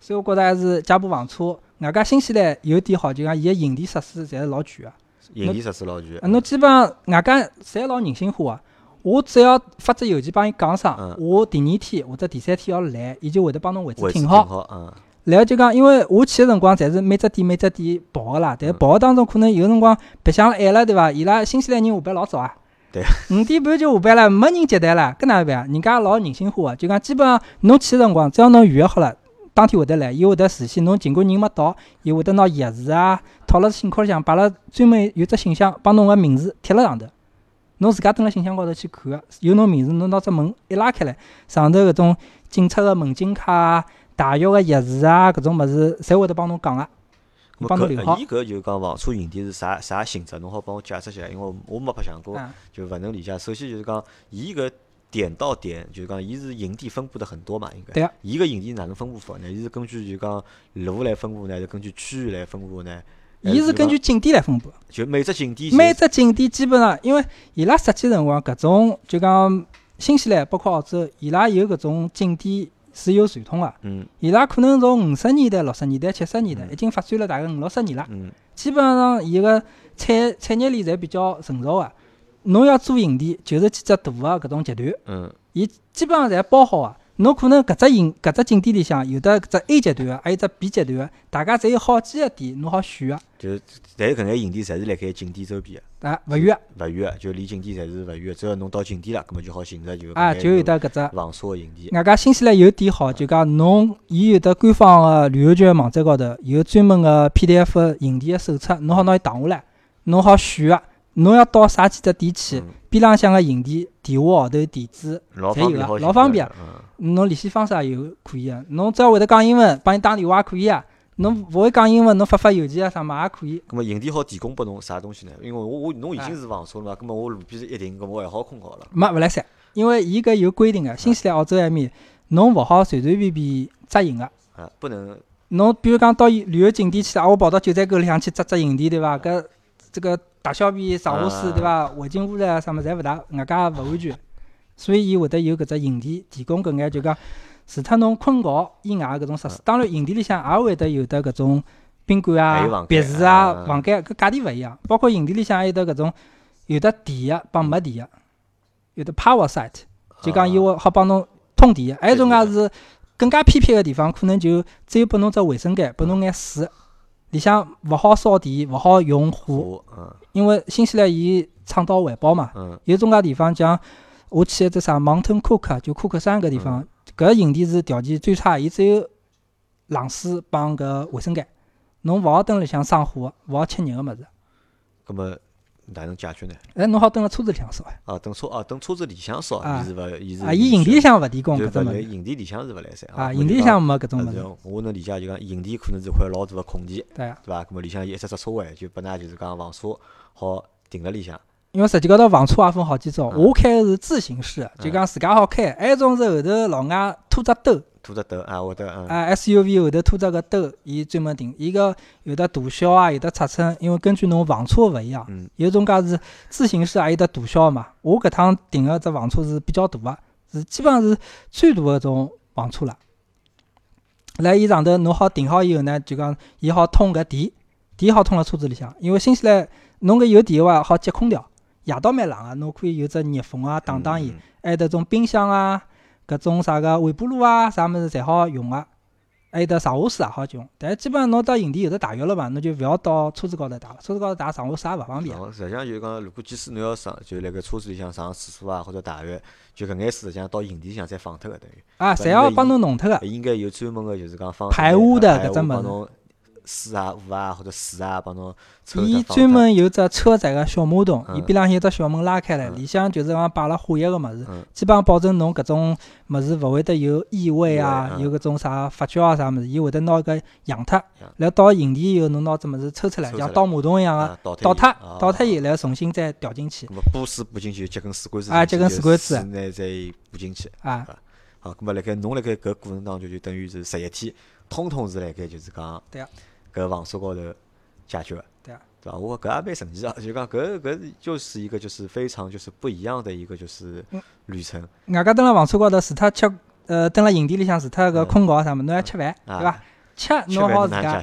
所以我觉着还是加部房车。外加新西兰有点好，就讲伊个营地设施侪是老全个。营地设施老全啊，。侬基本上外加侪老人性化个。我只要发只邮件帮伊讲声嗯，我第二天或者第三天要来，伊就会得帮侬位置挺停好。嗯，然后就讲，因为我去个辰光，侪是每只店每只店跑个啦。但是嗯跑个当中，可能有辰光白相了晚了，对伐？伊拉新西兰人下班老早啊，对。五点半就下班了，没人接待了，搿哪能办啊？人家老人性化个，就讲基本上侬去个辰光，只要侬预约好了，当天会得来，伊会得事先侬尽管人没到，伊会得拿钥匙啊套辣信壳里向，摆辣专门有只信箱，帮侬个名字贴辣上头。侬自家蹲辣信箱高头去看个，有侬名字，侬拿只门一拉开来，上头搿种警察个门禁卡啊、大学个钥匙啊，搿种物事，侪会得帮侬讲个。咾帮侬留好搿伊搿就讲房车营地是啥啥性质？侬好帮我解释一下，因为我我没白相过，啊，就勿能理解。首先就是讲，伊搿点到点，就是讲伊是营地分布的很多嘛，应该。对啊。伊搿营地哪能分布法呢？伊是根据就讲路来分布呢，还是根据区域来分布呢？还伊是根据景点来分布。就每只景点每只景点基本上，因为伊拉设计辰光，搿种就讲新西兰包括澳洲，伊拉有搿种景点是有传统个。嗯伊拉可能从五十年代、六十年代、七十年代嗯已经发展了大概五六十年了。嗯基本上伊个产产业链侪比较成熟个。侬要做营地，就是几只大个搿种集团，嗯伊基本上侪包好个。侬可能搿只营搿只景点里向有的搿只 A 集团个，还有只 B 集团个，大家侪有好几个点，侬好选个。就是，但是搿眼营地侪是辣盖景点周边个，啊，勿远勿远个，就离景点侪是勿远个。只要侬到景点了，葛末就好寻着就啊，就有得搿只。房车个营地。外加新西兰有点好，就讲侬伊有得官方个旅游局个网站高头有专门个 PDF 营地个手册，侬好拿伊打下来，侬好选个。侬要到啥几只点去，嗯边浪向个营地电话号头、地址，侪有个老方便侬联系方式也有可以个。侬只要会得讲英文，帮伊打电话也可以啊。侬勿会讲英文，侬发发邮件啊啥么也可以。咁么营地好提供拨侬啥东西呢？因为我我侬已啊经是房车了嘛，咁么我路边是一停，咁我还好困觉了。没勿来三，因为伊搿有规定个，新西兰、澳洲埃面，侬勿好随随便便扎营个。啊，不能侬比如讲到旅游景点去啊，我跑到九寨沟里向去扎扎营地，对伐？搿这个大小便、上下水，对伐？环境污染啊啥物事侪勿大，外加也勿安全，所以伊会得有搿只营地提供搿眼就讲，除脱侬困觉以外搿种设施。当然，营地里向也会得有得搿种宾馆啊别墅啊啊、房间，搿价钿勿一样。包括营地里向还有得搿种有得电个帮没电个，有得 power site，就讲伊啊会好帮侬通电个。还有一种介是更加偏僻个地方，可能就只有拨侬只卫生间，拨侬眼水，里向勿好烧电，勿好用火，因为新西兰伊倡导环保嘛。嗯有种介地方像我去一只啥 Mountain Cook，就库克山搿地方，搿营地是条件最差，伊只有冷水帮搿卫生间，侬勿好蹲里向生火，勿好吃热个物事。搿么哪能解决呢？哎，侬好蹲辣车子里向烧呀。啊，等车啊，等车子里向烧，啊伊是勿，伊是啊，伊营地里向勿提供搿只物事。营地里向是勿来三啊，营地里向没搿种物事。我能理解，就讲营地可能是块老大个空地，对啊，对伐？搿么里向有一只只车位，就拨㑚就是讲房车好停辣里向。因为实际高头房车也分好几种，嗯我开个是自行式，就讲自家好开；还有一种是后头老外拖只兜，拖只兜啊，会得嗯，啊 SUV 后头拖只个兜，伊专门停。伊个有的大小啊，有的尺寸，因为根据侬房车勿一样，嗯有种介是自行式，也有得大小嘛。我搿趟订个只房车是比较大个，是基本上是最大个种房车了。辣伊上头侬好停好以后呢，就讲伊好通搿电，电好通辣车子里向，因为新西兰侬搿有电个话好接空调，夜到蛮冷个，侬可以有只热风啊打打伊。嗯还有得种冰箱啊，搿种啥个微波炉啊，啥物事侪好用个、还有得上下水也好用。但基本上侬到营地有得大浴了嘛，侬就勿要到车子高头打了，车子高头打上下水也勿方便。上实际上就是讲，如果即使侬要上，就辣盖车子里向上厕所啊，或者大浴，就搿眼水实际上到营地里向再放脱个，等于啊，侪要帮侬弄脱个。应该有专门个就是讲放排污的排搿只物事污帮侬水啊、雾啊或者水啊帮侬抽伊专门有只车载个小马桶，伊嗯边浪向有只小门拉开来，嗯里向就是讲摆了化学个物事嗯，基本上保证侬搿种物事勿会得有异味啊有搿种啥发酵啊啥物事，伊会得拿搿扬脱扬。然后到营地以后，侬拿只物事抽出来，像倒马桶一样个啊倒倒脱脱，倒脱伊然后重新再调进去补水补进去，接根水管子啊就接根水管子水呢再补进去。啊。好，咁么辣盖侬辣盖搿过程当中，就等于是十一天，通通是辣盖就是讲对啊搿房车高头解决个。对啊对伐？我搿也蛮神奇啊！就讲搿搿就是一个就是非常就是不一样的一个就是嗯旅程外加蹲辣房车高头，除脱吃，呃，蹲辣营地里向，除脱搿嗯困觉啥物事，侬还吃饭，啊对伐？吃吃侬好自家？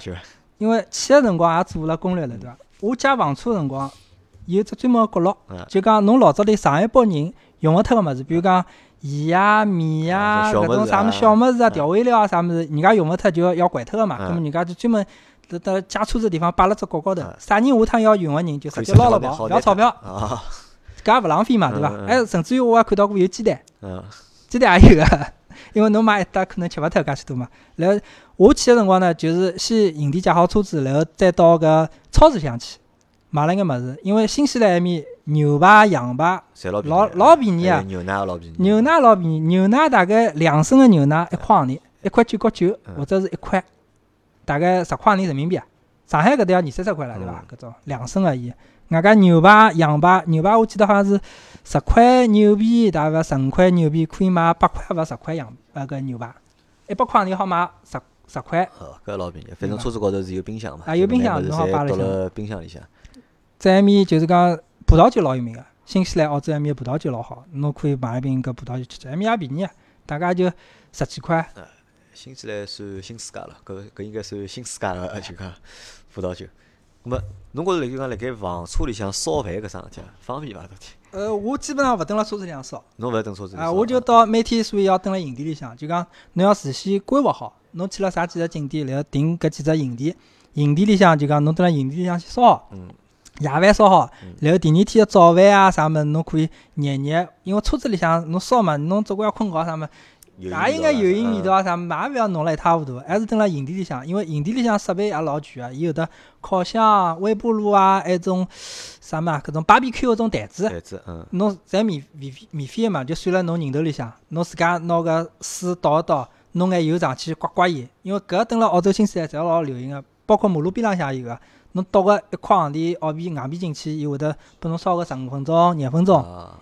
因为去个辰光也做了攻略了，对伐？我借房车个辰光有只专门个角落，嗯就讲侬老早里上一拨人用勿脱个物事，比如讲盐啊、米啊搿种啥物物事小物事啊、嗯调味料啊啥物事，人家用勿脱就要要掼脱个嘛。嗯葛末人家就专门得得借车子地方摆了只角高头嗯，啥人下趟要用个人就直接捞了跑，要钞票。啊，搿也勿浪费嘛，对伐还甚至于我还看到过有鸡蛋，嗯，鸡蛋也有个，因为侬买一打可能吃勿脱介许多嘛。然后我去个辰光呢，就是先营地借好车子，然后再到搿超市里向去买了眼物事，因为新西兰埃面牛排、羊排侪老老老便宜啊牛奶也老便宜，牛奶老便宜，牛奶大概两升个牛奶一块行钿，一块九角九嗯。或者是一块，大概十块行钿人民币啊。上海搿搭要二三十块了，对伐？嗯搿种两升而已。外加牛排、羊排，牛排我记得好像是十块牛皮，大概十五块牛皮可以买八块或十块羊呃搿牛排，一百块钿好买十十块。哦，搿老便宜。反正车子高头是有冰箱嘛，啊有冰箱就侬好摆辣冰箱里向。在埃面就是讲葡萄酒老有名个，新西兰、澳洲埃面葡萄酒老好，侬可以买一瓶搿葡萄酒吃吃，埃面也便宜啊，大概就十几块。新西兰算新世界了，搿搿应该算新世界个就讲葡萄酒。咁么，侬觉着就讲辣盖房车里向烧饭搿桩事体啊方便伐？到底？呃，我基本上勿蹲辣车子里向烧，侬勿是等车子里啊，烧我就到每天所以要蹲辣营地里向，就讲侬要事先规划好，侬去了啥几只景点，然后订搿几只营地，营地里向就讲侬蹲辣营地里向去烧，嗯夜饭烧好嗯，然后第二天个早饭啊啥物事侬可以热热，因为车子里向侬烧嘛，侬总归要困觉啥物事。有也应该油烟味道啊。啊啥，嘛也勿要弄了一塌糊涂，还是蹲辣营地里向，因为营地里向设备也老全啊，伊有的烤箱、微波炉啊，还有种啥嘛，搿种 BBQ 搿种台子，台子，嗯，侬侪免免费免费个嘛，就算辣侬人头里向，侬自家拿个水倒一倒，弄眼油上去刮刮伊，因为搿蹲辣澳洲、新西兰侪老流行个，包括马路边浪向也有个，侬倒个一块行钿澳币硬币进去，伊会得拨侬烧个十五分钟、廿分钟，啊，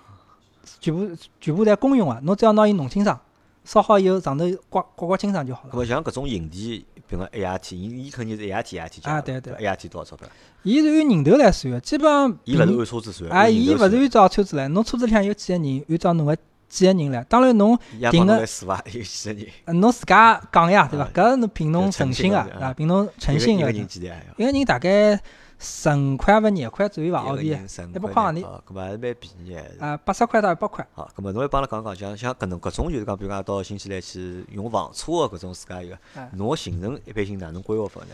全部全部侪公用个，侬只要拿伊弄清爽，烧好以后上头刮刮刮清爽就好了咁。么像搿种营地，比如讲 ART，伊伊肯定是 ART ART 价啊对对，ART 多少钞票？伊是按人头来算个，基本上伊勿是按车子算，啊，伊勿是按照车子来，侬车子里向有几个人，按照侬个几个人来。当然侬定个来数伐？有几个人？呃侬自家讲呀，对伐啊？搿侬凭侬诚诚信个，啊啊，凭侬诚信个。人？一个人大概十五块或廿块左右伐，澳币一百块行钿哦，咁么还是蛮便宜八十块到一百块。好，咁么侬来帮阿拉讲讲，像像搿能搿种就是讲，比如讲到新西兰去用房车个搿种自家有个啊，侬个行程一般性哪能规划法呢？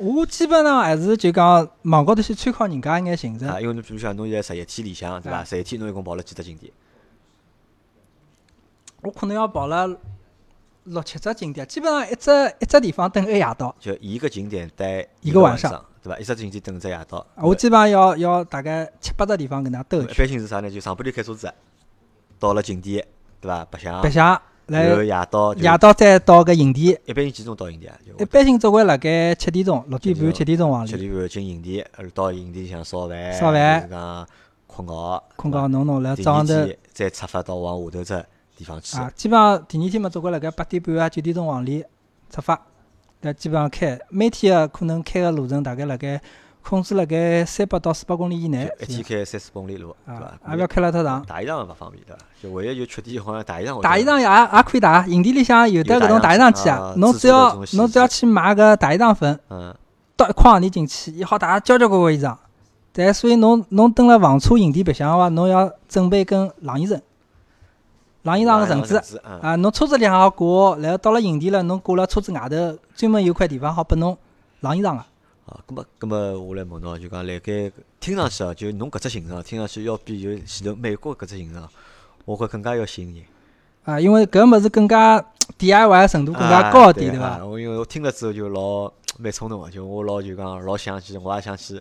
我基本上还是就讲网高头去参考人家一眼行程啊，，因为侬比如像侬现在十一天里向，对伐？啊十一天侬一共跑了几只景点？我可能要跑了六七只景点，基本上一只一只地方等一夜到。就一个景点待一个晚上，对伐？一只景点等一只夜到。啊我基本上要要大概七八只地方搿能兜一一，般性是啥呢？就上半天开车子，到了景点，对伐？白相，白相，然后夜到夜到再到搿营地。一般性几点钟到营地啊？就一般性总归辣盖七点钟、六点半、七点钟往里七点半进营地，呃到营地里向烧饭，烧饭就是讲困觉，困觉弄弄，然后第二早上头天再出发到往下头只地方去。啊，基本上第二天嘛，总归辣盖八点半啊、九点钟往里出发，那基本上开，每天个可能开个路程大概辣盖控制辣盖三百到四百公里以内，一天开三四公里路，对伐啊？，也勿要开了太长。大衣裳勿方便，对伐？就唯一就缺点好像大衣裳。大衣裳也也可以打，营地里向有的有搿种大衣裳裳机啊啊，侬只要侬只要去买个大衣裳粉，嗯，倒一块行钿进去，伊好打交交关关衣裳。但所以侬侬蹲辣房车营地白相个话，侬要准备根冷衣绳，冷衣裳个绳子。啊，侬车子里向好挂，然后到了营地了，侬挂辣车子外头，专门有块地方好拨侬晾衣裳个。啊，咁么，咁么，我来问侬，就讲辣盖听上去哦，就侬搿只行程，听上去要比就前头美国搿只行程，我觉更加要吸引人，啊，因为搿物事更加 DIY 程度更加高一点，对伐？啊我因为我听了之后就老蛮冲动个，就我老就讲老想去，我也想去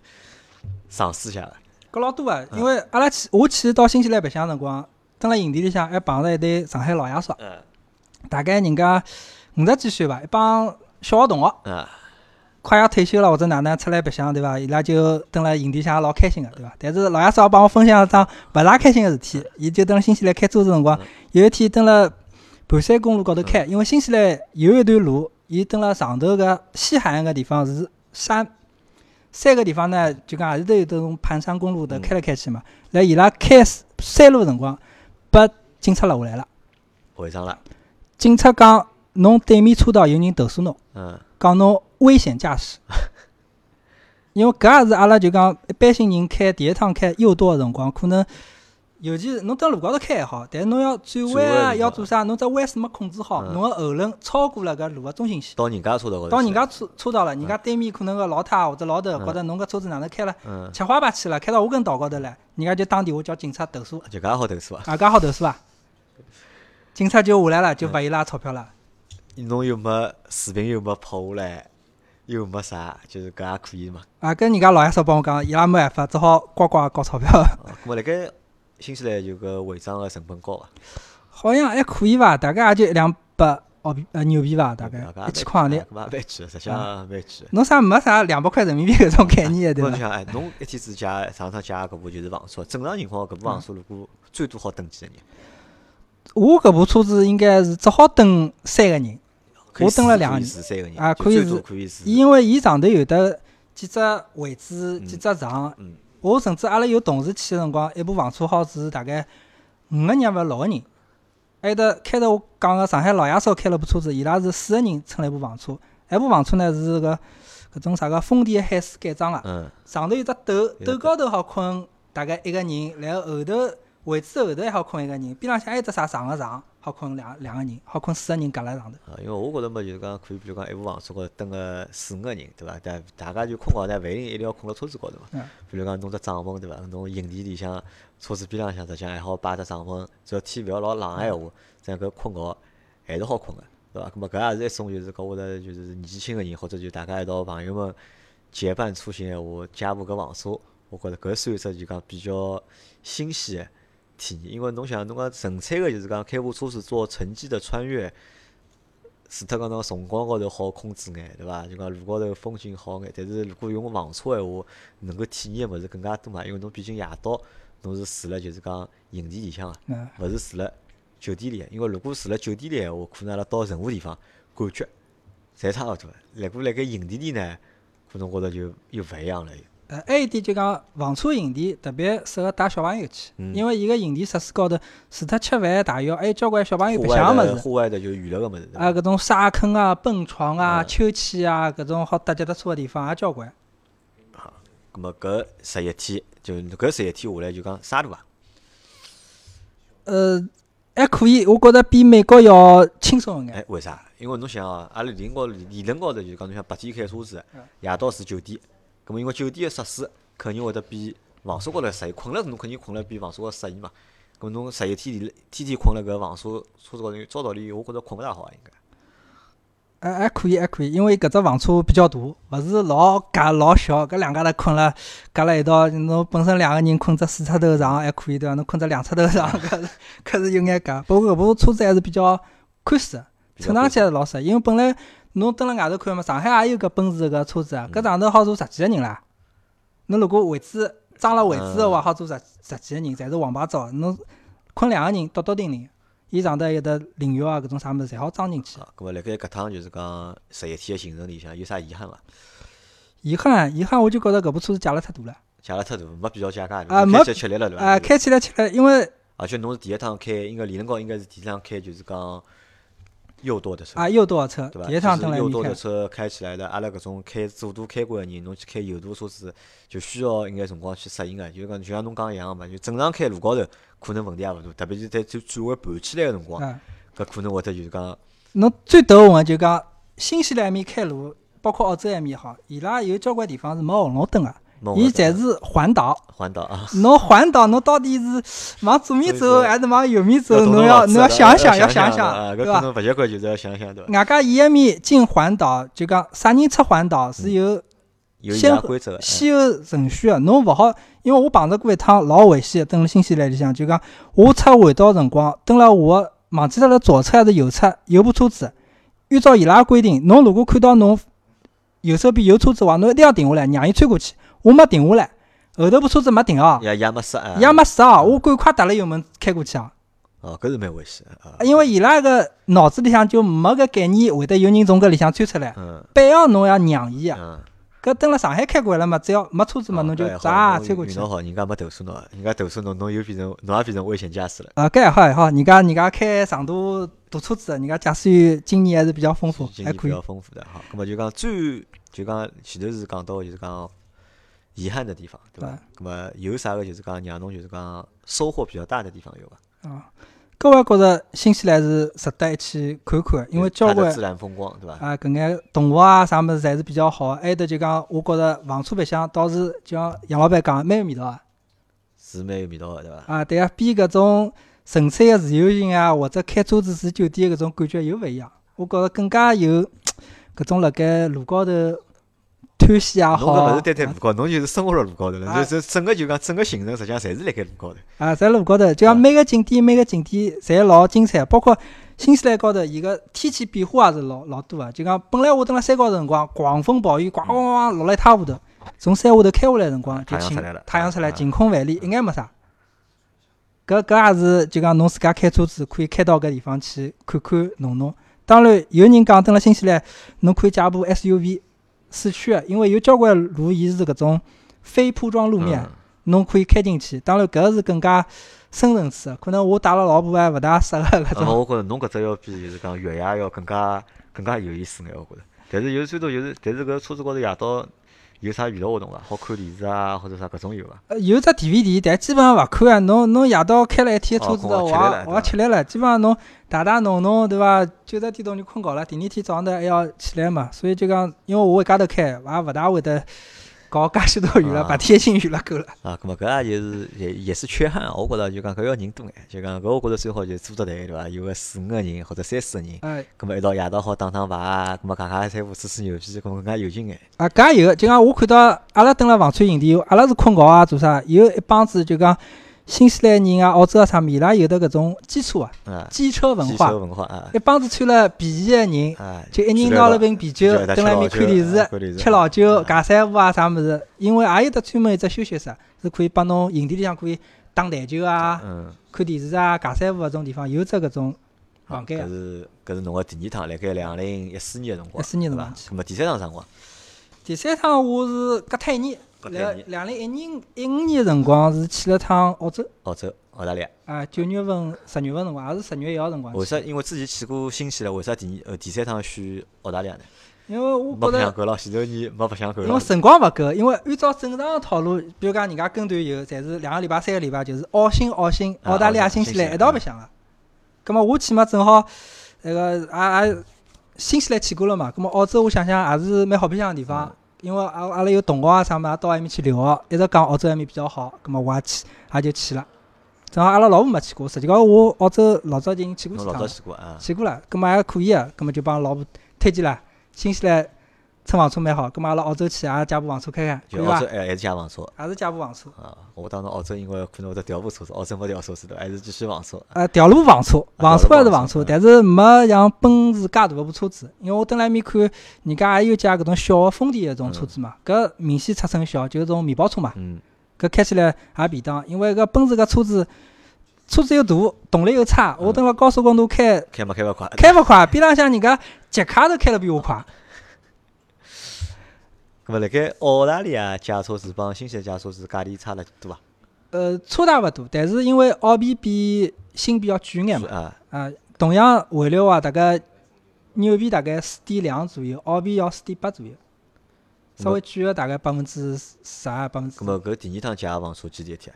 尝试一下的。搿老多啊，因为阿拉去我去到新西兰白相辰光，蹲辣营地里向还碰着一对上海老爷叔，嗯。大概人家五十几岁伐，一帮小学同学，嗯，快要退休了或者哪能出来白相，对伐？伊拉就蹲辣营地里向也老开心个，对伐？但是老爷叔也帮我分享一桩勿大开心个事体，伊就蹲辣新西兰开车子辰光嗯，有一天蹲辣盘山公路高头开，因为新西兰有一段路，伊蹲辣上头个西海岸个地方是山，山个地方呢，就讲也是都有这种盘山公路的嗯。开来开去嘛。来伊拉开山路辰光，被警察拦下来了。违章了，警察讲侬对面车道有人投诉侬，嗯讲侬危险驾驶。因为搿也是阿拉就讲一般性人开第一趟开右舵个辰光，可能尤其是侬蹲路高头开还好，但是侬要转弯啊，要做啥，侬只弯速没控制好，嗯侬个后轮超过了搿路个中心线，到人家车道高头，到人家车车道了，人家对面可能个老太或者老头觉着侬搿车子哪能开了，嗯，吃花八去了，开到我跟道高头来，人家就打电话叫警察投诉，就搿也好投诉啊。啊，搿好投诉啊。警察就下来了，就罚伊拉钞票了。侬又没视频又没拍下来，又没啥，就是搿也可以嘛。啊，跟人家老爷叔帮我讲，伊拉没办法，只好呱呱交钞票。啊，咁么辣盖新西兰就搿违章个成本高伐？好像还可以伐，大概也就一两百澳币呃纽币伐，大概一千块行钿。搿也蛮贵，实际上蛮贵。侬啥没啥两百块人民币搿种概念的，对伐？侬想，哎，侬一天子借上趟借搿部就是房车，正常情况搿部房车如果最多好登几个人？我搿部车子应该是只好登三个人，我登了两个人住三个人，啊可以是可以是，因为伊上头有的几只位置、嗯几只床。嗯，我甚至阿拉有同事去个辰光，一部房车好住大概五个人勿六个人。还有得开头我讲个上海老爷少开了部车子，伊拉是四个人乘了一部房车。埃部房车呢是个搿种啥个丰田海狮改装个，嗯，上头有只斗，斗高头好困大概一个人，然后后头位置后头还好困一个人，边浪向还有只啥长个床，好困两两个人，好困四个人夹辣上头。啊，因为我觉着嘛，就是讲可以，比如讲一部房车高头蹲个四五个人，对伐？但大家就困觉呢，勿一定一定要困辣车子高头嘛。嗯比如讲弄只帐篷，对伐？侬营地里向车子边浪向，实际上还好摆只帐篷，只要天勿要老冷个闲话，这样搿困觉还是好困个，对伐？搿么搿也是一种就是讲或者就是年轻个人，或者就大家一道朋友们结伴出行闲话，借部搿房车，我觉着搿算一只就讲比较新鲜个体验，因为侬想侬讲纯粹个就是讲开部车子做城际的穿越。除脱讲侬辰光高头好控制眼，对伐？就讲路高头风景好眼，但是如果用房车闲话，能够体验个物事更加多嘛。因为侬毕竟夜到，侬是住辣就是讲营地里向个，嗯，勿是住辣酒店里个。因为如果住辣酒店里闲话，可能阿拉到任何地方感觉侪差勿多。辣过辣盖营地里呢，可能觉着就又勿一样了。又呃，还有一点就讲房车营地特别适合带小朋友去，嗯因为伊个营地设施高头除脱吃饭、汏浴，还有交关小朋友白相个物事。户外的就娱乐个物事，对啊，伐？搿种沙坑啊、蹦床啊、嗯秋千啊，搿种好搭脚踏车个地方也交关。咁么搿十一天就搿十一天下来就讲啥路啊？呃，还可以，我觉着比美国要轻松一眼。哎，为啥？因为侬想哦，阿拉理论高理论高头就是讲，侬想白天开车子嗯，夜到住酒店，葛末因为酒店个设施肯定会得比房车高头适宜，困了侬肯定困了比房车高适宜嘛。葛末侬十一天里天天困辣搿房车车子高头，照道理我觉着困勿大好啊，应该。还还可以，还可以，因为搿只房车比较大，勿是老夹老小，搿两家头困了夹辣一道，侬本身两个人困只四尺头床还可以对伐？侬困只两尺头床，搿是搿是有眼夹。不过搿部车子还是比较宽适，乘上去还是老适。因为本来侬蹲辣外头看嘛，上海也有搿奔驰搿车子啊，搿上头好坐十几个人啦。侬如果位置装了位置个话，好坐十十几个人，侪是黄牌照。侬困两个人，笃笃定定。伊上头还有得淋浴啊，搿种啥物事，侪好装进去。啊，葛末辣盖搿趟就是讲十一天个行程里向有啥遗憾伐？遗憾，遗憾，我就觉着搿部车子借了太大了。借了太大，没必要借介大，啊没开起来吃力了对伐？啊，开起来吃力，因为而且侬是第一趟开，应该理论高应该是第一趟开，就是讲右舵的车。啊，右舵车对伐？第一趟就是右舵的车开起来的，阿拉搿种开左舵开过的人，侬去开右舵车子，就需要一眼辰光去适应个。就是讲，就像侬讲一样个嘛，就正常开路高头可能问题也勿大，特别是在转转弯盘起来个辰光，啊，搿可能会得就是讲，侬最头痕个就讲新西兰埃面开路，包括澳洲埃面也好，伊拉有交关地方是没红绿灯个，蒙伊侪是环岛。环岛啊，侬环岛，侬到底是往左面走还是往右面走？侬要侬要想想，要想想对勿习惯，就是要想想对伐？外加伊埃面进环岛，就讲啥人出环岛是有先规则个，先后顺序个，侬勿好，因为我碰着过一趟老危险个，蹲辣新西兰里向，就讲我出环岛辰光，蹲辣我个忘记脱了左侧还是右侧有部车子，按照伊拉规定，侬如果看到侬右手边有车子个话，侬一定要停下来，让伊穿过去。我没停下来，后头部车子没停哦，也也没刹啊，也没刹哦，我赶快踏了油门开过去啊，哦，搿是蛮危险的啊，因为伊拉个脑子里向就没搿概念，会得有人从搿里向钻出来，嗯必要侬要让伊啊。嗯。搿等辣上海开惯了嘛，只要没车子嘛，侬就搿还好咋穿过去。运好，人家没投诉侬，人家投诉侬，侬又变成侬也变成危险驾驶了。啊，搿还好还好，人家人家开长途大车子，人家驾驶员经验还是比较丰富，还可以比较。丰富的哈。咁么就讲最就讲前头是讲到就是讲遗憾的地方，对伐对？咁么有啥个就是讲让侬就是讲收获比较大的地方有伐？啊，搿我也觉着新西兰是值得一去看看的，因为交关自然风光，对伐？啊搿眼动物啊啥物事侪是比较好的。还有得就讲，我觉着房车白相倒是就像杨老板讲的，蛮有味道啊。是蛮有味道个，对伐？啊，对啊，比搿种纯粹个自由行啊，或者开车子住酒店搿种感觉又勿一样。我觉着更加有 搿种辣盖路高头探险也好侬搿勿是单单路高，侬就是生活辣路高头了，啊就就整个就讲整个行程实际上侪是辣盖路高头。啊，在路高头，就讲每个景点每个景点侪老精彩，包括新西兰高头，伊个天气变化也是老老多个。就讲本来我蹲辣山高头辰光，狂风暴雨，咣咣咣落了一塌糊涂。从山下头开下来辰光，就晴太阳出来晴空万里，一眼没啥。搿搿也是就讲侬自家开车子可以开到搿地方去看看弄弄。当然，有人讲蹲辣新西兰，侬可以借部 SUV 市区个，因为有交关路伊是搿种非铺装路面。嗯侬可以开进去。当然，搿是更加深层次的，可能我带了老婆还勿大适合搿种。我觉着侬搿只要比就是讲越野要更加更加有意思眼，我觉着。但是有最多就是，但是搿车子高头夜到有啥娱乐活动伐？好看电视啊，或者啥搿种有伐？呃有只 DVD，但基本上勿看啊。侬侬夜到开了一天车子的哦困了吃力了话，我也吃力了。基本上侬打打弄弄，对伐？九十点钟就困觉了，第二天早上头还要起来嘛。所以就讲，因为我一家头开，也勿大会得搞介许多娱乐，啊白天已经娱乐够了。啊，搿么搿也就是也也是缺憾啊。我觉着就讲搿要人多眼，就讲搿我觉着最好就组只队对伐？有个四五个人或者三四个人，哎，搿么一道夜到好打打牌啊，搿么讲讲三胡吹吹牛皮，搿么更加有劲眼。啊，搿也有，就讲我看到阿拉蹲辣房产营地，阿拉是困觉啊，做啥？有一帮子就讲新西兰人啊、澳洲啊啥物，伊拉有的搿种基础啊、啊，机车文化，文化啊一帮子穿了皮衣的人，啊，就一人拿了瓶啤酒蹲辣埃面看电视吃老酒、啊尬三胡啊啥物事。因为也有得专门一只休息室，是可以帮侬营地里向可以打台球啊、嗯，看电视啊、尬三胡搿种地方，有只搿种房间啊。搿是搿是侬个第二趟，辣盖两零一四年个辰光，一四年对伐辰光去？搿么第三趟啥辰光？第三趟我是隔脱一年，两两零一年一五年个辰光是去了趟澳洲。澳洲、澳大利亚。啊，九月份、十月份辰光，也是十月一号辰光。为啥？因为之前去过新西兰，为啥第二呃第三趟选澳大利亚呢？因为我没觉着，白相够了，前头年没白相够了。因为辰光勿够，因为按照正常个套路，比如讲人家跟团游，侪是两个礼拜、三个礼拜，就是澳新、澳新、啊澳大利亚、新新西兰一道白相个。葛末我去嘛，正好那个也也新西兰去过了嘛，葛末澳洲我想想也是蛮好白相个地方嗯，因为阿阿拉有同学啊啥物事，也到埃面去留学，一直讲澳洲埃面比较好，葛么我也去，也就去了。正好阿拉老婆没去过，实际高头我澳洲老早已经去过几趟了。去过啊？去过了，葛么还可以啊，葛么就帮老婆推荐了。新西兰乘房车蛮好，葛末阿拉澳洲去也借部房车开开，就澳洲？还还是借房车还是借部房车。啊？我当时澳洲因为可能会得调部车子，澳洲没调车子的，还是继续房车。呃，调路房车，啊房车还是房车，但是没像奔驰介大个部车子。因为我蹲辣埃面看，人家也有借搿种小个丰田个种车子嘛，搿明显尺寸小，就是种面包车嘛。嗯，搿开起来也便当，因为搿奔驰搿车子车子又大，动力又差，我等辣高速公路开开没开勿快。开勿快，边浪向人家捷卡都开了比我快。咁么辣盖澳大利亚借车子帮新西兰借车子价钿差了多伐？呃，差大勿多，但是因为澳币比新币要贵眼嘛，啊，啊，同样汇率话，大概纽币大概四点两左右，澳币要四点八左右，稍微贵个大概百分之十啊，百分之咁。么搿第二趟借个房车几钿一天？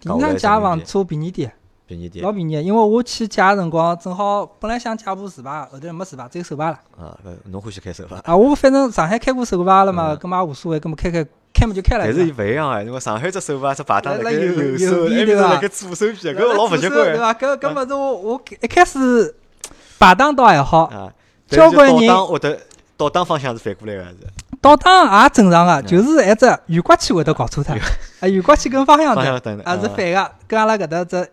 第二趟借房车便宜点，便宜点老便宜，因为我去借个辰光，正好本来想借部自排，后头没自排，只有手牌了。啊，搿侬欢喜开手伐？啊，我反正上海开过手牌了嘛，嗯搿么也无所谓，搿么开开开么就开了。但是伊勿一样哎，因为上海只手把只排档辣盖辣右右手，右边是辣盖左手边，搿个老勿习对惯伐？搿搿物事我我一开始排档倒还好，啊。交关人但是倒档会得倒档方向是反过来个是，倒档也正常个，嗯就是一只雨刮器会得搞错脱，啊，圆刮器跟方向灯啊是反个，跟阿拉搿搭只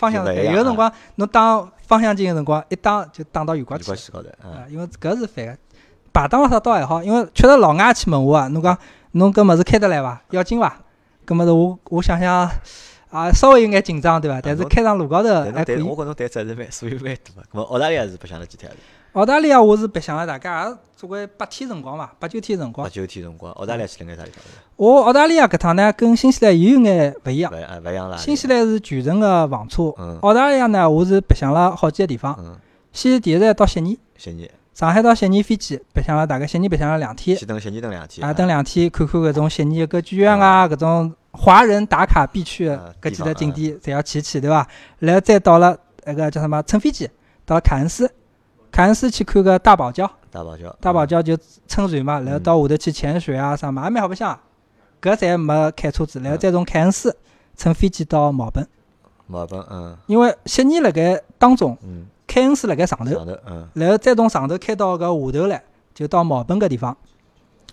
方向灯，就勿一样有个辰光侬打方向键个辰光，一打就打到圆刮器高头因为搿是反个。排档啥倒还好，因为确实老外去问我啊，侬讲侬搿物事开得来伐？要紧伐？搿物事我我想想啊，稍微有眼紧张对伐？但是开上路高头但还可以我。觉侬对责任蛮，所以蛮大个。咁么澳大利亚是白相了几天？澳大利亚我是白相了大概也总归八天辰光伐，八九天辰光八。九天辰光，澳大利亚去了眼啥地方？我澳大利亚搿趟呢，跟新西兰又有眼勿一样。勿一样啦。新西兰是全程个房车嗯，澳大利亚呢，我是白相了好几个地方。嗯，先第一站到悉尼，悉尼，上海到悉尼飞机，白相了大概悉尼白相了两天，先等悉尼等两天。啊，等两天看看搿种悉尼个歌剧院啊，搿种华人打卡必去的搿几个地方景点，侪要去去，对伐？然后再到了那个叫什么，乘飞机到了凯恩斯，凯恩斯去看个大堡礁，大堡礁，大堡礁就乘船嘛，然后到下头去潜水啊啥嘛，也蛮好白相。搿侪没开车子，然后再从凯恩斯乘飞机到墨尔本，墨尔本，嗯。因为悉尼辣盖当中，嗯，凯恩斯辣盖上头，上头，嗯。然后再从上头开到搿下头来，就到墨尔本搿地方。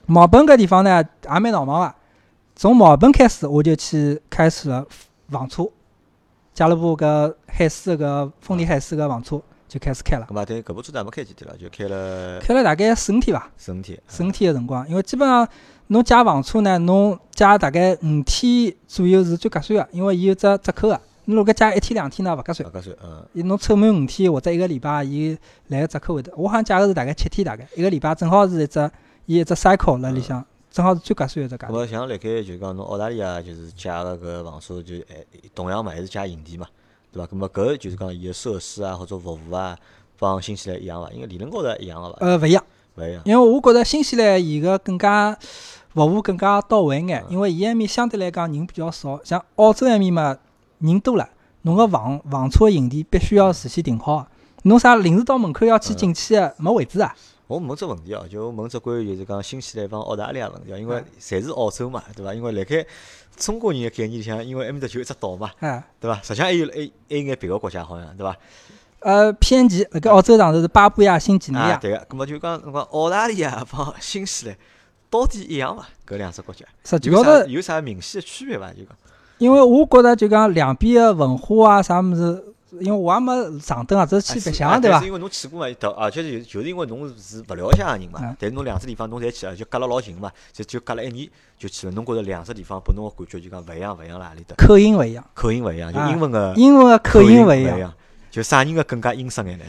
墨尔本搿地方呢，也蛮闹忙个。从墨尔本开始，我就去开始了房车，加勒布搿海狮搿丰田海狮搿房车就开始开了，咁嘛，但搿部车子也没开几天了，就开了开了大概四五天伐，四五天，四五天个辰光。因为基本上侬借房车呢，侬借大概五天左右是最合算个，因为伊有只折扣个。侬如果借一天两天呢，勿合算勿合算，嗯，伊侬凑满五天或者一个礼拜，伊来个折扣会得。我好像借个是大概七天，大概一个礼拜正好是一只伊一只 cycle 辣里向，正好是最合算一只价钿。咁么像辣盖就是讲侬澳大利亚就是借个搿房车就还同样嘛还是借营地嘛，对伐？咁么搿就是讲伊个设施啊或者服务啊，帮新西兰一样伐？应该理论高头一样个伐？呃，勿一样，勿一样，因为我觉着新西兰伊个更加服务更加到位眼，因为伊埃面相对来讲人比较少，像澳洲埃面嘛人多了，侬个房房车营地必须要事先订好个。侬啥临时到门口要去进去个，没位置啊？我问只问题哦，就问只关于就是讲新西兰帮澳大利亚问题哦，因为嗯侪是澳洲嘛，对伐？因为辣盖中国人个概念里向，因为埃面搭就一只岛嘛，哎，对伐？实际上还有还还有眼别个国家好像，对伐？呃，偏极辣盖澳洲上头是巴布亚新几内啊，亚，对个，咁么就讲侬讲澳大利亚帮新西兰到底一样伐？搿两只国家有实际高有啥明显个区别伐？就讲因为我觉着就讲两边个文化啊啥物事，因为我也没上登啊，只是去白相对伐是？因为侬去过嘛，到而且就就是因为侬是勿了解个人嘛嗯，但是侬两只地方侬侪去了，就隔了老近嘛，就就隔了一年就去了。侬觉着两只地方拨侬个感觉就讲勿一样，勿一样辣何里搭？口音勿一样，口音勿一样，就啊英文个英文个口音勿勿一样，就啥人个更加英式眼呢？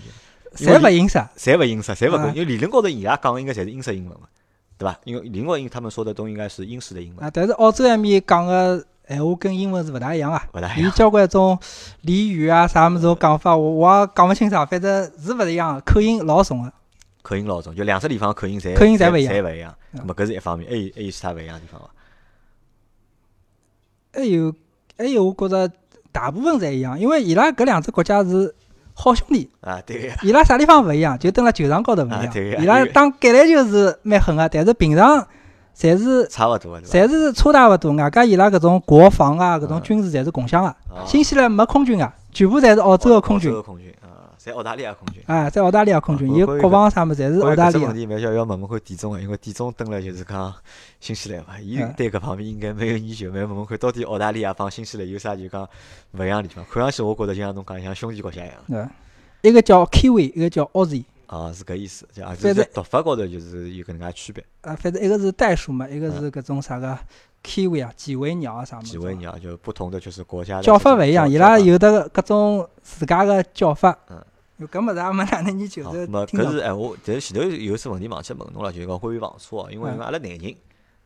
就侪勿英式。侪勿英式，侪勿因为理论高头伊拉讲个应该侪是英式英文嘛，对伐？因为理论高头他们说的都应该是英式的英文，啊，但是澳洲埃面讲个闲话跟英文是勿大一样啊。勿大一样。有交关种俚语啊啥物事种讲法，我我也讲勿清爽，反正是勿一样，口音老重个。口音老重，就两只地方口音侪口音侪侪勿一样侪勿一样。嗯咁么搿是一方面，还有还有其他勿一样的地方伐？还有还有，我觉着大部分侪一样，因为伊拉搿两只国家是好兄弟，啊，对个呀，伊拉啥地方勿一样，就蹲辣球场高头勿一样。伊拉打橄榄球是蛮狠个，但是平常侪是差勿多？侪是差大勿多，外加伊拉搿种国防啊，搿种嗯军事侪是共享个。啊新西兰没空军啊，全部侪是澳洲个空军澳洲，个空军啊，侪澳大利亚空军。啊，在澳大利亚空军，伊国防啥物事侪是澳大利亚搿问。题，蛮叫要问问看点中个，因为店总蹲了就是讲新西兰嘛，伊嗯对搿方面应该没有研究，蛮问问看到底澳大利亚帮新西兰有啥就讲勿一样的地方。看上去我觉着就像侬讲像兄弟国家一样。对，一个叫 Kiwi，一个叫 Aussie。啊，是搿意思，就啊，就是读法高头就是有搿能介区别。啊，反正一个是袋鼠嘛，一个是搿种啥个 kiwi 啊，几维鸟啊啥物事。几维鸟就不同的就是国家的叫法勿一样，伊拉有的搿种自家个叫法。嗯。搿物事也没哪能研究，好，这那么听到搿是哎，我但是前头有一次问题忘记问侬了，就是讲关于房车哦，因为阿拉男人对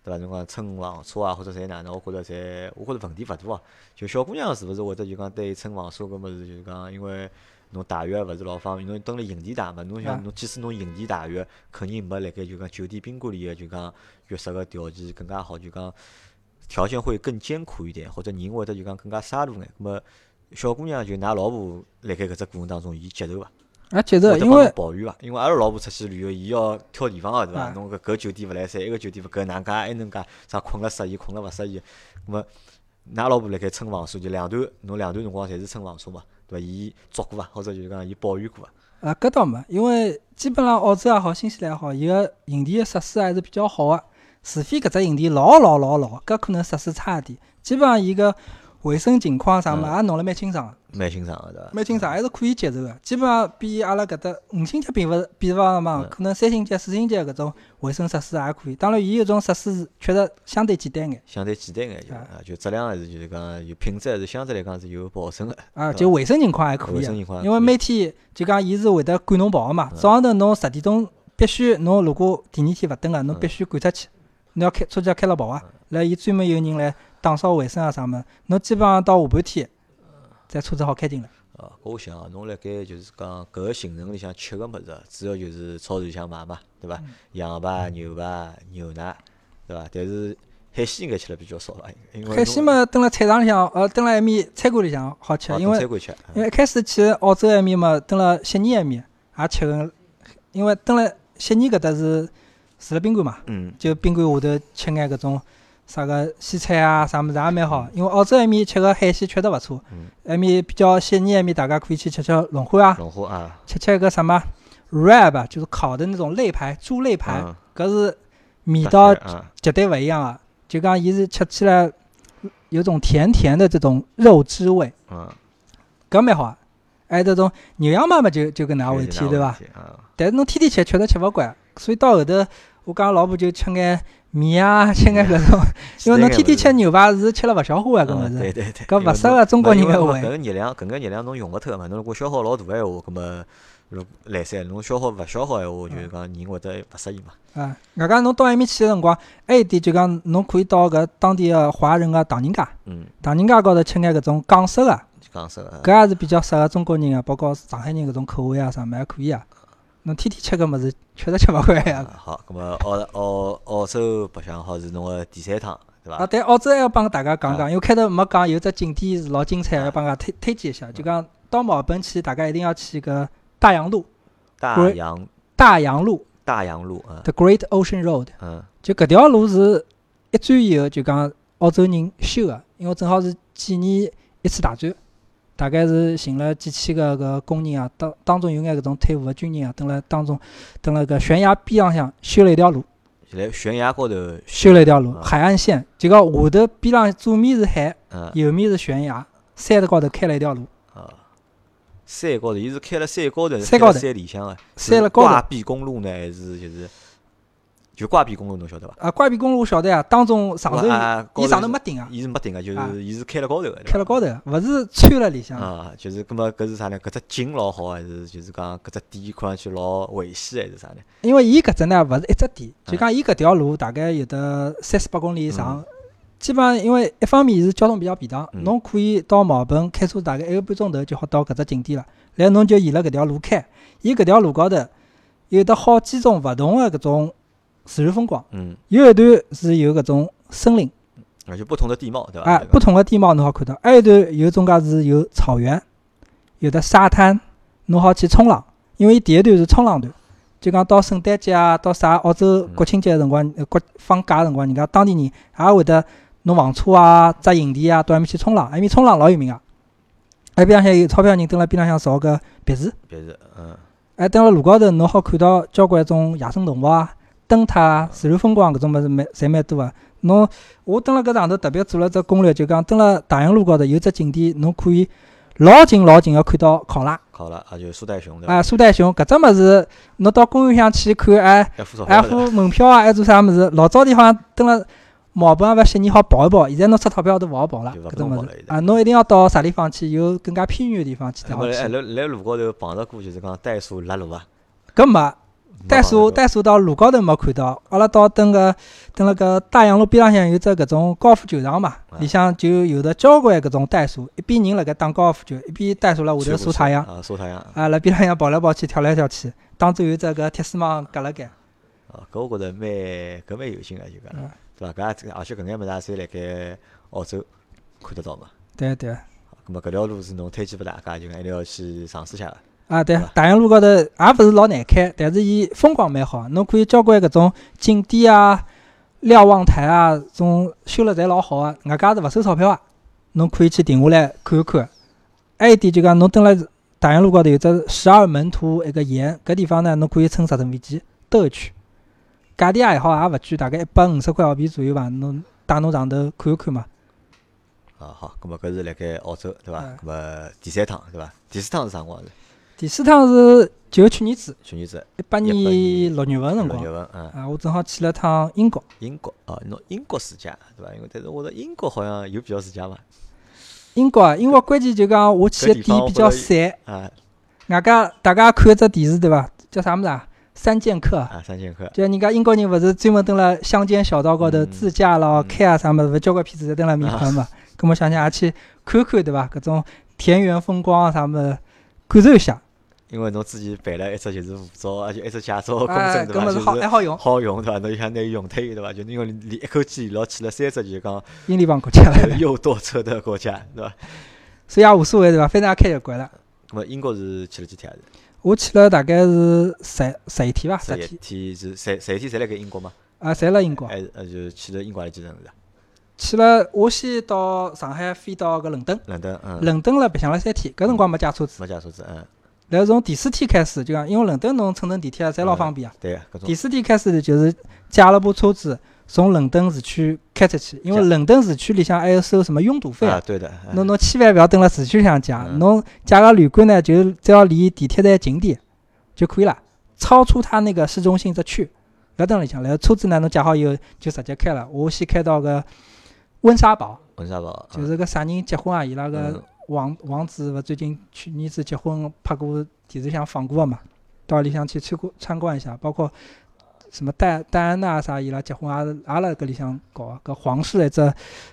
伐？侬讲乘房车啊，或者侪哪能，我觉着侪我觉着问题勿大哦。就小姑娘是勿是会得就讲对乘房车搿物事，就是讲因为侬大浴勿是老方便，侬蹲辣营地大嘛，侬想嗯侬即使侬营地大浴，肯定没辣盖就讲酒店宾馆里个就讲浴室个条件更加好，就讲条件会更艰苦一点，或者人会得就讲更加沙路眼。咁么小姑娘就㑚老婆辣盖搿只过程当中，伊接受伐？啊，接受，因为抱怨伐？因为阿拉老婆出去旅游，伊要挑地方个对伐？啊侬搿搿酒店勿来三，埃个酒店勿搿能介，埃能介啥困了适意，困了勿适宜。咁么，㑚老婆辣盖乘房车，就两段，侬两段辰光侪是乘房车嘛，对伐？伊捉过伐？或者就是讲伊抱怨过伐？啊，搿倒没，因为基本上澳洲也好，新西兰也好，伊个营地个设施还是比较好个，除非搿只营地老老老老，搿可能设施差一点。基本上伊个卫生情况啥物事也弄了蛮清爽个。蛮欣赏个对伐？蛮清爽，还是可以接受个。基本上比阿拉搿搭五星级并勿是比方嘛嗯，可能三星级、四星级搿种卫生设施也可以。当然，伊有种设施是确实相对简单眼相对简单眼就啊啊，就质量还是就是讲有品质还是相对来讲是有保证个。啊，就卫生情况还可以个。卫生情况因为每天就讲伊是会得赶侬跑个嘛，嗯早上头侬十点钟必须侬如果第二天勿等个，侬嗯必须赶出去，侬要开车子要开了跑啊。然后伊专门有人来打扫卫生啊啥物事，侬基本上到下半天，再车子好开进来。啊，搿我想啊，侬辣盖就是讲搿个行程里向吃个物事，主要就是超市里向买嘛，对伐？羊排、牛排、牛奶，对伐？但是海鲜应该吃了比较少伐？因为海鲜嘛，蹲辣菜场里向，呃，蹲辣埃面餐馆里向好吃，因为餐馆吃，因为一开始去澳洲埃面嘛，蹲辣悉尼埃面也吃个，因为蹲辣悉尼搿搭是住辣宾馆嘛，嗯就宾馆下头吃眼搿种啥个西餐啊，啥物事也蛮好。因为澳洲埃面吃个海鲜确实勿错嗯，埃面比较悉尼埃面，大家可以去吃吃龙虾啊，龙虾啊，吃吃个什么 rab，啊就是烤的那种肋排，猪肋排，嗯搿是味道啊，绝对勿一样啊！就讲伊是吃起来有种甜甜的这种肉汁味，嗯，搿蛮好啊。还有这种牛羊嘛嘛就就搿能回事体对伐？？啊，但是侬天天吃确实吃勿惯，所以到后头我讲老婆就吃眼面啊，吃眼搿种，因为侬天天吃牛排是吃了勿消化啊，搿物嗯对事。对对，搿勿适合中国人个胃搿个热量，搿个热量侬用勿脱嘛？侬如果消耗老大个闲话，搿么如来三，侬消耗勿消耗闲话，就是讲人会得勿适应嘛。啊，外加侬到埃面去个辰光，还有一点就讲侬可以到搿当地个华人个唐人街，嗯，唐人街高头吃眼搿种港式个，就讲说，呃搿也是比较适合中国人个，包括上海人搿种口味啊啥物事还可以啊。侬天天吃搿物事，确实吃勿惯呀。啊 好，搿么澳澳澳洲白相好是侬个第三趟，对啊，伐？对，澳洲还要帮大家讲啊讲，因为开头没讲有只景点是老精彩，啊要帮大家推推荐一下。就讲到墨尔本去，大家一定要去搿大洋路，大洋大洋路大洋路啊，The Great Ocean Road。嗯就搿条路是一战以后就讲澳洲人修个，因为正好是纪念一次大战，大概是寻了几千个搿工人啊，当当中有眼搿种退伍的军人啊，蹲辣当中蹲辣搿悬崖边浪向修了一条路，就来悬崖高头修了一条路，啊。海岸线，就讲下头边浪左面是海，嗯右面是悬崖，山头高头开了一条路，啊，山高头，伊是开了山高头，山高头。山里向个，山了高头。挂壁公路呢，还是就是就挂壁公路，侬晓得伐？啊，挂壁公路我晓得呀，当中上头伊上头没顶啊，伊是没顶个，就啊是伊是开了高头个，开了高头，勿是穿了里向。啊，就是搿么搿是啥呢？搿只景老好，还是就是讲搿只点看上去老危险，还是啥呢？因为伊搿只呢勿是一只点，就嗯讲伊搿条路大概有得三四百公里以上，基本上因为一方面是交通比较便当，嗯侬可以到墨尔本开车大概一个半钟头就好到搿只景点了，然后侬就沿了搿条路开，伊搿条路高头有得好几种勿同个搿种自然风光，嗯，有一段是有搿种森林而且不同的地貌，对伐？啊，不同的地貌侬好看到，还有一段有种介是有草原，有的沙滩，侬好去冲浪，因为伊第一段是冲浪段。就讲到圣诞节啊，到啥澳洲嗯国庆节个辰光，呃国放假个辰光，人家当地人也会得弄房车啊、扎营地啊，到埃面去冲浪。埃面冲浪老有名个，埃边浪向有钞票人蹲辣边浪向造个别墅，别墅嗯哎，蹲辣路高头侬好看到交关种野生动物啊、灯塔啊、自然风光搿种物事蛮侪蛮多个。侬我蹲辣搿上头特别做了只攻略，就讲蹲辣大洋路高头有只景点，侬可以老近老近个看到考拉考拉啊，就是苏袋熊对伐？啊、苏袋熊搿只物事，侬到公园里向去看，哎。还付门票啊，还做啥物事？老早地好像蹲辣毛本啊，勿悉尼好跑一跑，现在侬出钞票都勿好跑了，搿种物事啊，侬一定要到啥地方去？有更加偏远个地方去才好来去。来来路高头碰着过就是讲袋鼠拉路啊，搿没袋鼠，袋鼠到路高头没看到，阿拉到蹲个蹲辣搿大洋路边浪向有只搿种高尔夫球场嘛，啊里向就有的交关搿种袋鼠，一边人辣盖打高尔夫球，一边袋鼠辣下头晒太阳，啊，晒太阳啊，辣边浪向跑来跑去，跳来跳去，当中有只搿铁丝网隔辣盖。哦，搿我觉着蛮搿蛮有劲个，就讲嗯对伐？搿也而且搿眼物事也侪辣盖澳洲看得到嘛。对对。咁么搿条路是侬推荐拨大家，就讲一定要去尝试一下个。啊，对大洋路高头也勿是老难开，但是伊风光蛮好，侬可以交关搿种景点啊、瞭望台啊，种修了侪老好个，外加是勿收钞票个，侬可以去停下来看一看。还有一点就讲，侬蹲辣大洋路高头有只十二门徒一个岩，搿地方呢，侬可以乘直升飞机兜一圈，价钿也还好，也勿贵，大概一百五十块澳币左右吧，侬带侬上头看一看嘛。啊，好，咁么搿是辣盖澳洲对伐？嗯咁么第三趟对伐？第四趟是啥辰光？是第四趟是就去年子，去年子一八年年六月份辰光六月，份，嗯，啊，我正好去了趟英国。英国哦，侬英国自驾对伐？因为但是我觉着英国好像有比较自驾伐？英国啊，英国关键就讲我去的点比较散，啊外加大家看一只电视对伐？叫啥物事啊？三剑客啊，啊，三剑客就人家英国人勿是专门蹲辣乡间小道高头嗯自驾咯、嗯开啊啥物事，勿交关片子侪蹲辣面看嘛。咁么想想也去看看对伐？搿种田园风光啊啥物事，感受一下。因为侬之前办了一只就是护照，而且一只驾照的公哎，证，对伐？搿么就是好还好用，好用，对伐？侬就想拿伊用脱伊，对伐？就因为连一口气连牢去了三只，就是讲英联邦国家了，又多车的国家，对伐？所以也无所谓对伐？反正也开习惯了。那么英国是去了几天啊？我去了大概是十十一天伐，十一天天是十十一天侪辣盖英国吗？啊，侪辣英国。还是呃就去了英国几城市啊？去了，我先到上海，飞到搿伦敦，伦敦，嗯，伦敦了白相了三天，搿辰光没借车子。没驾车子，嗯，然后从第四天开始，就讲因为伦敦侬乘乘地铁啊，侪老方便啊。对，搿种第四天开始就是借了部车子从伦敦市区开出去，因为伦敦市区里向还要收什么拥堵费啊，啊。对的，嗯侬侬千万勿要蹲辣市区里向借，嗯侬借个旅馆呢，就只要离地铁站近点就可以了，超出它那个市中心则去，勿要等里向。然后车子呢，侬借好以后就直接开了。我先开到个温莎堡，温莎堡，嗯就是个啥人结婚啊，伊拉个嗯王王子勿最近去年子结婚拍过电视上放过个嘛，到里向去参观参观一下，包括什么戴戴安娜啥伊拉结婚也是也辣搿里向搞个搿皇室一只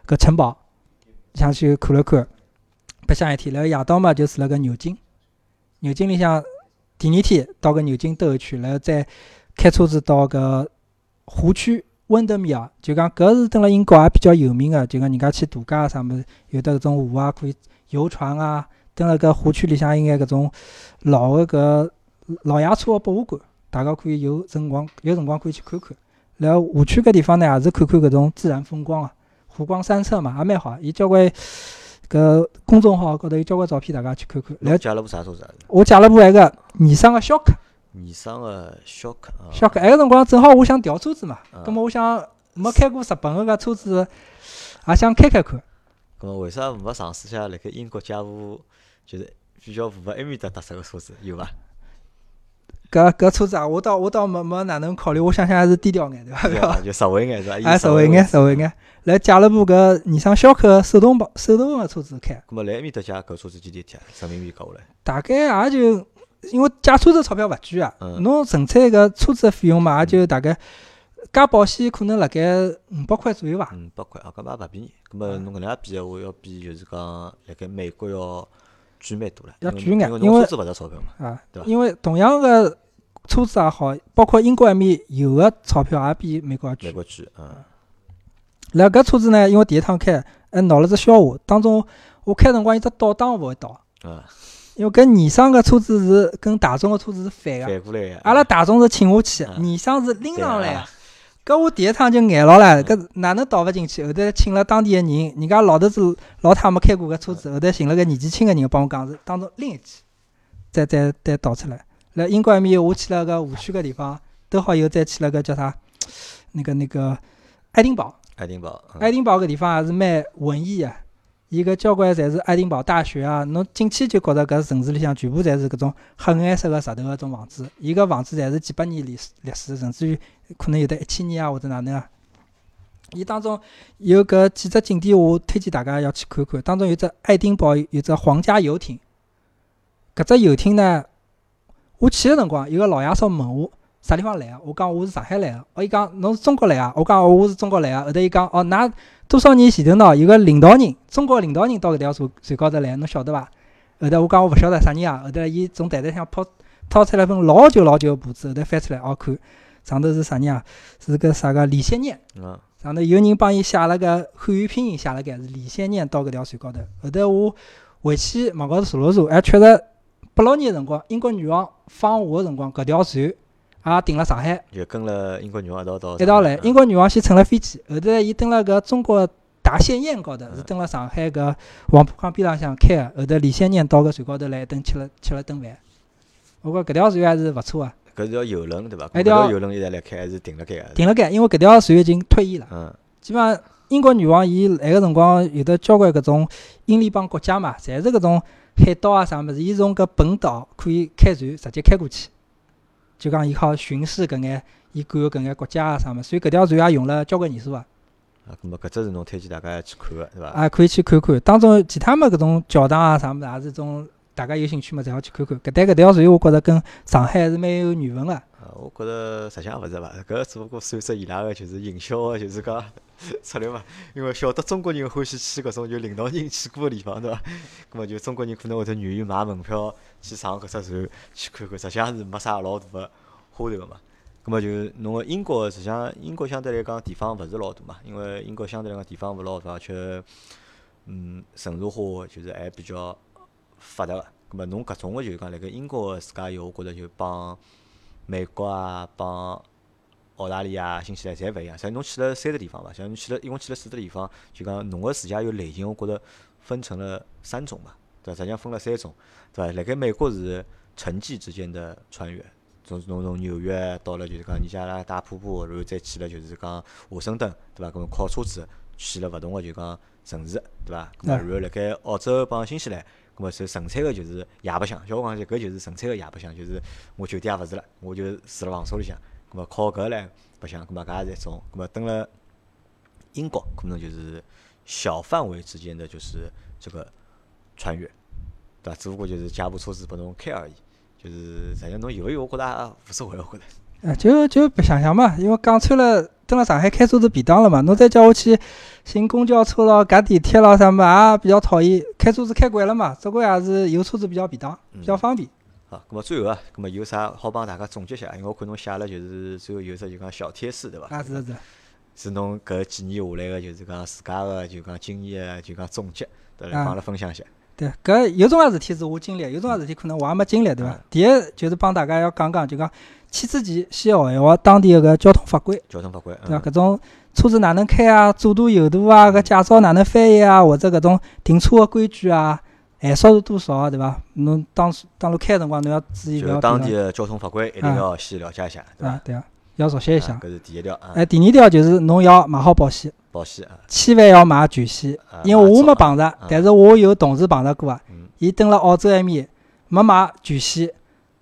搿城堡，想去看了看，白相一天，然后夜到嘛就住辣搿牛津，牛津里向第二天到搿牛津兜一圈，然后再开车子到搿湖区温德米尔，就讲搿是蹲辣英国也比较有名个，就讲人家去度假啥物事，有的搿种湖啊，可以游船啊，蹲辣搿湖区里向应该搿种老个搿老爷车个博物馆，大家可以有辰光有辰光可以去看看。然后湖区搿地方呢，也是看看搿种自然风光啊，湖光山色嘛，也蛮好。伊交关搿公众号高头有交关照片，大家去看看。然后侬借了部啥车子啊？我借了部埃个尼桑个逍客，尼桑个逍客啊，逍客埃个辰光正好我想调车子嘛，啊葛末我想没开过日本个搿车子，也想开开看。咁么为啥没尝试下辣盖英国借部就是比较符合埃面搭特色个车子，有伐？搿搿车子啊，我倒我倒没没哪能考虑，我想想还是低调眼对伐？对伐？就实惠眼是伐？以哎，实惠眼，实惠眼。来借了部搿尼桑逍客手动保手动个车子开，咁么来埃面搭借搿车子几钿天啊？人民币搞下来，大概也就因为借车子钞票勿贵啊，嗯侬纯粹搿车子个费用嘛，也就大概加保险可能辣盖五百块左右伐。五百块，啊，搿么也勿便宜。搿么侬搿能介比闲话，要比就是讲辣盖美国要贵蛮多了。要贵眼因为车子勿值钞票嘛。啊对伐，因为同样个车子也好，包括英国埃面有个钞票也比美国要贵。美国贵，嗯，然后搿车子呢，因为第一趟开，还闹了只笑话，当中我开辰光一只倒档勿会倒，啊，因为搿尼桑个车子是跟大众个车子是反个。反过来个。阿拉大众是请下去，嗯尼桑是拎上来对啊。搿我第一趟就眼牢了，搿哪能倒勿进去？后头请了当地个人，人家老头子老太没开过搿车子，后头寻了个年纪轻个人帮我讲是当中拎一记，再再再倒出来。辣英国埃面，我去了个湖区个地方，都好以后再去了个叫啥，那个那个爱丁堡。爱丁堡，嗯爱丁堡搿地方也是蛮文艺个，伊搿交关侪是爱丁堡大学啊，侬进去就觉着搿城市里向全部侪是搿种黑颜色个石头个种房子，伊搿房子侪是几百年历史历史，甚至于可能有的一千年啊或者哪能啊。伊当中有搿几只景点，我推荐大家要去看看。当中有只爱丁堡有只皇家游艇，搿只游艇呢，我去个辰光，有个老爷叔问我啥地方来个，我讲我是上海来个，哦，伊讲侬是中国来个，我讲我是中国来个，后头伊讲哦，㑚多少年前头呢，有个领导人，中国领导人到搿条船船高头来，侬晓得伐？后头我讲我勿晓得啥人啊，后头伊从袋袋向抛掏出来份老旧老旧个簿子，后头翻出来哦看，上头是啥人啊？是个啥个李先念。嗯，上头有人帮伊写了个汉语拼音写了个是李先念到搿条船高头。后头我回去网高头查了查，还确实八六年个辰光，英国女王访华个辰光，搿条船也停了上海，就跟了英国女王一道到一道来。嗯英国女王先乘了飞机，后头伊登了搿中国大仙宴高头，是登了上海搿黄浦江边浪向开个。后头李先念到搿船高头来一顿吃了吃了顿饭。我觉搿条船还是勿错个，搿是条游轮对伐？搿一条条游轮现在辣开还是停辣盖个？停辣盖，因为搿条船已经退役了。嗯，基本上英国女王伊来个辰光有得交关搿种英联邦国家嘛，侪是搿种海盗啊啥物事，伊从搿本岛可以开船直接开过去，就讲伊好巡视搿眼伊管个搿眼国家啊啥物事，所以搿条船也用了交关年数啊，啊，咁么搿只是侬推荐大家去看个对伐？啊可以去看看。当中其他么搿种教堂啊啥物事，也是种大家有兴趣嘛，侪好去看看。搿但搿条船我觉着跟上海还是蛮有缘分个。呃，我觉着实际上勿是伐，搿只不过算只伊拉个就是营销个，就是讲 策略嘛。因为晓得中国人欢喜去搿种就领导人去过个地方，对伐？葛末就中国人可能会得愿意买门票去上搿只船去看看，实际上是没啥老大个花头个嘛。葛末就侬个英国，实际上英国相对来讲地方勿是老大嘛，因为英国相对来讲地方勿老大，而且嗯城市化就是还比较发达个。葛末侬搿种个就是讲辣盖英国个自驾游，我觉着就帮美国啊，帮澳大利亚、新西兰侪勿一样。像侬去了三个地方伐？像侬去了一共去了四个地方，就讲侬个自驾游类型，我觉着分成了三种嘛，对伐？实际上分了三种，对伐？辣盖美国是城际之间的穿越，从侬从纽约到了就是讲尼加拉大瀑布，然后再去了就是讲华盛顿，对伐？搿么靠车子去了勿同个就讲城市，对伐？搿么然后辣盖澳洲帮新西兰。咁么就纯粹个就是夜白相，小我讲就搿就是纯粹个夜白相，就是我酒店也勿住了，我就住辣房车里向，咁么靠搿来白相，咁么搿也是一种。咁么蹲辣英国，可能就是小范围之间的就是这个穿越，对伐？只不过就是借部车子拨侬开而已，就是实际上侬有勿有，我觉着也无所谓，我觉着。呃，就就白相相嘛，因为讲穿了，蹲辣上海开车子便当了嘛。侬再叫我去寻公交车咯、搿地铁咯啥么，也比较讨厌。开车子开惯了嘛，总归也是有车子比较便当，比较方便。好，咁么最后啊，咁么有啥好帮大家总结一下？因为我看侬写了就是最后有只就讲小贴士，对伐？啊，是是是。是侬搿几年下来个，就是讲自家个就讲经验，就讲总结，对来帮阿拉分享一下。对，搿有种介事体是我经历，有种介事体可能我也没经历，对伐？第一就是帮大家要讲讲，就讲去之前先学一学当地个交通法规，交通法规，对伐？搿种车子哪能开啊，左舵右舵啊，搿驾照哪能翻译啊，或者搿种停车个规矩啊，限速是多少啊，对伐？侬当当路开个辰光，侬要注意。就当地个交通法规一定要先了解一下，对伐？对啊，要熟悉一下。搿是第一条。哎，第二条就是侬要买好保险。保险啊。千万要买全险，因为我没碰着，但是我有同事碰着过啊。伊蹲辣澳洲埃面没买全险，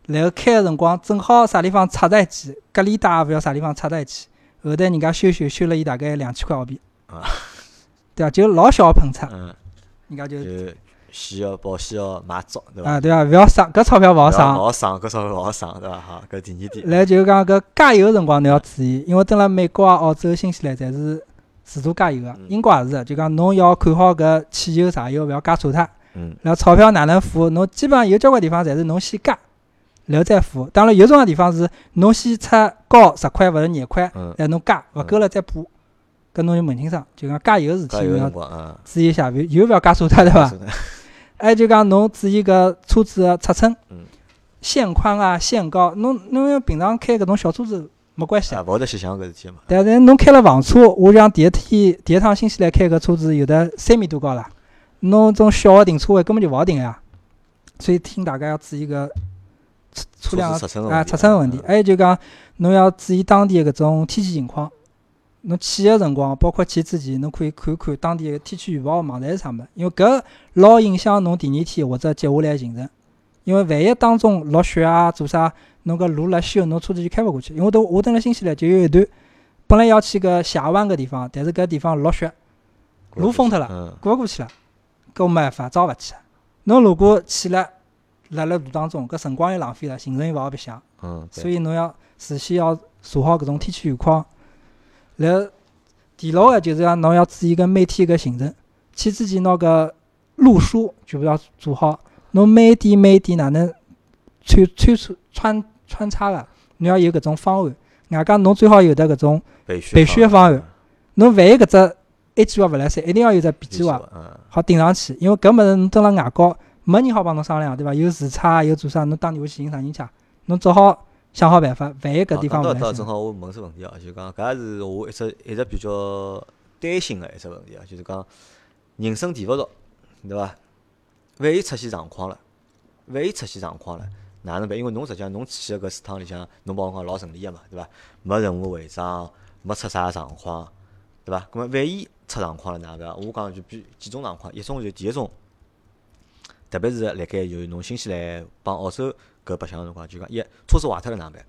然后开个辰光正好啥地方插台机，隔离带也勿晓啥地方插台机，后头人家修修修了伊大概两千块澳币，对啊，就老小个碰擦，人家就需要保险要买足，对伐？啊，对啊，勿要省，搿钞票勿好省，勿好省，搿钞票勿好省，对伐？好，搿第二点。然后就讲搿加油个辰光侬要注意，因为蹲辣美国啊、澳洲、新西兰侪是自助加油个，英国也是，就讲侬要看好搿汽油柴油勿要加错脱。然后钞票哪能付？侬基本上有交关地方侪是侬先加，然后再付。当然有种个地方是侬先出高十块或者廿块，然后侬加勿够了再补。搿侬就问清爽，就讲加油个事体要注意一下，油勿要加错脱，对伐？还就讲侬注意搿车子个尺寸、线宽啊、线高。侬侬要平常开搿种小车子没关系啊，勿会得去想搿事体嘛。但是侬开了房车，我像第一天第一趟新西兰开个车子，有的三米多高了。侬种小个停车位根本就勿好停呀，所以听大家要注意个车车辆啊尺寸个问题。还有就讲侬要注意当地个搿种天气情况。侬去个辰光，包括去之前，侬可以看看当地个天气预报网站是啥物事，因为搿老影响侬第二天或者接下来行程。因为万一当中落雪啊，做啥，侬搿路辣修，侬车子就开勿过去。因为都我等辣新西兰就有一段，本来要去个峡湾个地方，但是搿地方落雪，路封脱了，过勿过去了。搿没办法，走勿去。侬如果去了，辣辣路当中，搿辰光又浪费了，行程又勿好白相。嗯。所以侬要事先要查好搿种天气预况。然后第六个就是讲侬要注意搿每天搿行程。去之前拿搿路书全部要做好。侬每点每点哪能穿穿穿穿穿插个，侬要有搿种方案。外加侬最好有得搿种备选方案。侬万一搿只 A 计划勿来三，一定要有只 B 计划，好顶上去。因为搿物事侬蹲辣外国，没人好帮侬商量，对伐？有时差，有做啥，侬打电话去寻啥人去？侬只好想好办法。万一搿地方勿来三。正好我问只问题哦，就讲搿也是我一直一直比较担心个一只问题啊，就是讲人生地勿熟，对伐？万一出现状况了，万一出现状况了，哪能办？因为侬实际上侬去个搿四趟里向，侬帮我讲老顺利个嘛，对伐？没任何违章，没出啥状况，对伐？搿么万一？出状况了，哪个？我讲就比几种状况，一种就第一种，特别是辣盖就是侬新西兰帮澳洲搿白相个辰光，就讲一车子坏脱了哪办？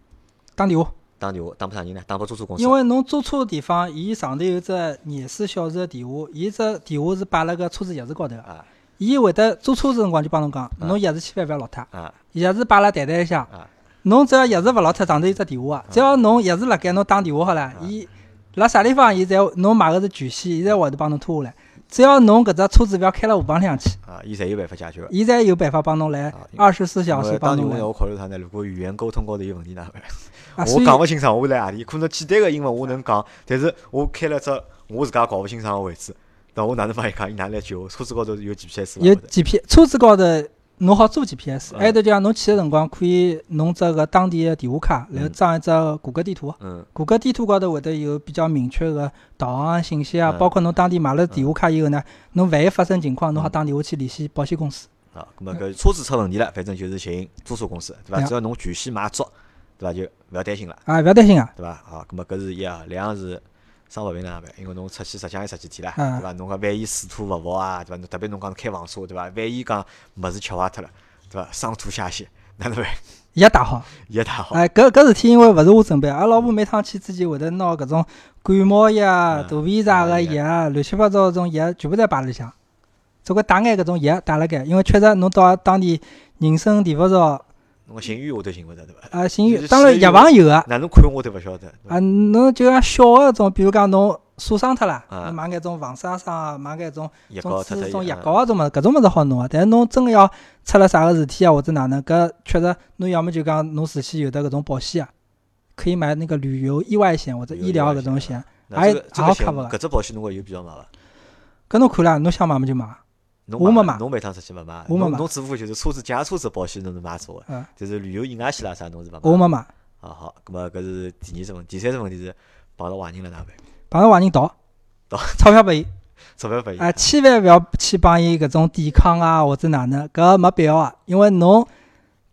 打电话，打电话，打拨啥人呢？打拨租车公司。因为侬租车个地方，伊上头有只廿四小时个电话，伊只电话是摆辣个车子钥匙高头。啊。伊会得租车子辰光就帮侬讲，侬钥匙千万勿要落脱，啊钥匙摆辣袋袋里向。啊侬只要钥匙勿落脱，上头有只电话啊，只要侬钥匙辣盖，侬打电话好了，伊辣啥地方，伊侪侬买个是全险，伊侪会得帮侬拖下来。只要侬搿只车子勿要开辣河浜里向去，啊，伊侪有办法解决个。伊侪有办法帮侬来啊二十四小时帮侬来我考虑啥呢？如果语言沟通高头有问题哪能办？我讲勿清爽，我辣何里？可能简单个英文我能讲，但是我开了只我自家搞勿清爽个位置，那我哪能帮伊讲？伊哪能来救我？车子高头有 GPS 伐？有 GPS 车子高头侬好做 GPS，嗯还有得讲侬去个辰光可以弄只个当地个电话卡，然后嗯装一只谷歌地图。嗯谷歌地图高头会得有比较明确个导航信息啊，嗯包括侬当地买了电话卡以后呢，侬万一发生情况，侬好嗯打电话去联系保险公司。啊，咁么搿车子出问题了，反正就是寻租车公司，对伐？只要侬全险买足，对伐？就勿要担心了，啊，勿要担心啊，对伐？好，咁么搿是一啊，两是生活平哪能办？因为侬出去实际上也十几天了，嗯对伐？侬讲万一水土勿服啊，对伐？侬特别侬讲开房车，对伐？万一讲物事吃坏脱了，对伐？上吐下泻，哪能办？药打好。也太好，哎，搿搿事体因为勿是我准备，阿拉老婆每趟去之前会得拿搿种感冒药、嗯肚皮啥个啊药、乱七八糟搿种药全部侪摆里向，只管带眼搿种药带辣盖，因为确实侬到当地人生地不熟，侬寻医院我都寻勿着，对伐？啊，寻 就是当然药房有个，哪能看我都勿晓得，啊，侬就像小个种，比如讲侬锁伤脱了，买眼种防晒霜啊，买眼种药种膏脱脱治种药啊膏啊种物事，搿种物事好弄啊。但是侬真个要出了啥个事体啊，或者哪能，搿确实侬要么就讲侬事先有的搿种保险啊，可以买那个旅游意外险或者医疗搿种险。那这个也这个险也好看勿搿只保险侬讲有必要买伐？搿侬看啦，侬想买么就买。侬我没买。侬每趟出去勿买，我没买。侬侬只不过就是车子借车子保险侬是买足个，嗯，但是旅游意外险啦啥侬是勿买。我没买，啊好，咁么搿是第二只问题，第三只问题是碰到坏人了哪能办？碰到坏人逃逃，钞票拨伊。钞票拨伊啊，千万勿要去帮伊搿种抵抗啊，或者哪能，搿没必要啊。因为侬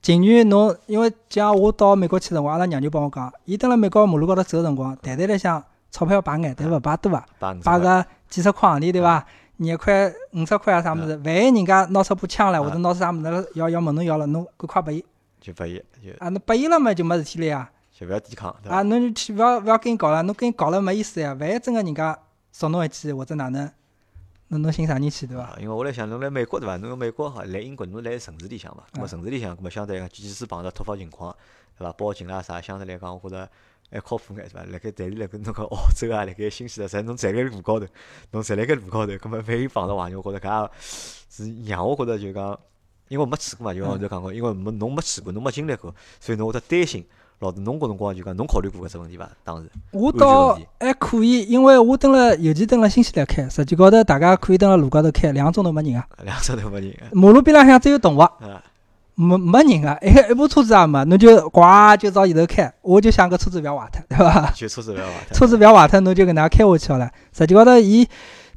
情愿侬，因为像我到美国去的辰光，阿拉娘就帮我讲，伊蹲辣美国马路高头走个辰光，袋袋里向钞票摆眼，但勿摆多啊，帮摆个几十块行钿对伐？廿块、五十块啊啥物事，万一人家拿出把枪来，或者拿出啥物事了要要问侬要了，侬赶快拨伊。就拨伊就啊，侬拨伊了嘛就没事体了呀。就勿要抵抗，对啊，伐？侬就去勿要勿要跟伊搞了，侬跟伊搞了没意思呀。万一真个人家捉侬一记或者哪能，侬侬寻啥人去对伐？啊，因为我来想，侬来美国对伐？侬美国好，来英国侬来城市里向嘛，咁么啊城市里向，咁么相对来讲，即使碰到突发情况，对伐？报警啦啥，相对来讲，我觉着还靠谱眼，是伐？辣盖但是辣盖侬讲澳洲啊，辣盖新西兰，实际侬站辣路高头，侬站辣盖路高头，搿么万一碰到坏人，我觉着搿也是让我觉着就讲，因为我没去过嘛，就像我头讲过，因为没侬没去过，侬没经历过，所以侬会得担心。老子侬搿辰光就讲，侬考虑过搿只问题伐？当时我倒还可以，因为我蹲辣，尤其蹲辣新西兰开，实际高头大家可以蹲辣路高头开，两个钟头没人啊。两个钟头没人，马路边浪向只有动物，啊，没没人啊，一一部车子也没，侬就呱就朝前头开，我就想搿车子勿要坏脱，对伐？就车子勿要坏脱车子勿要坏脱，侬就搿能介开下去好了。实际高头，伊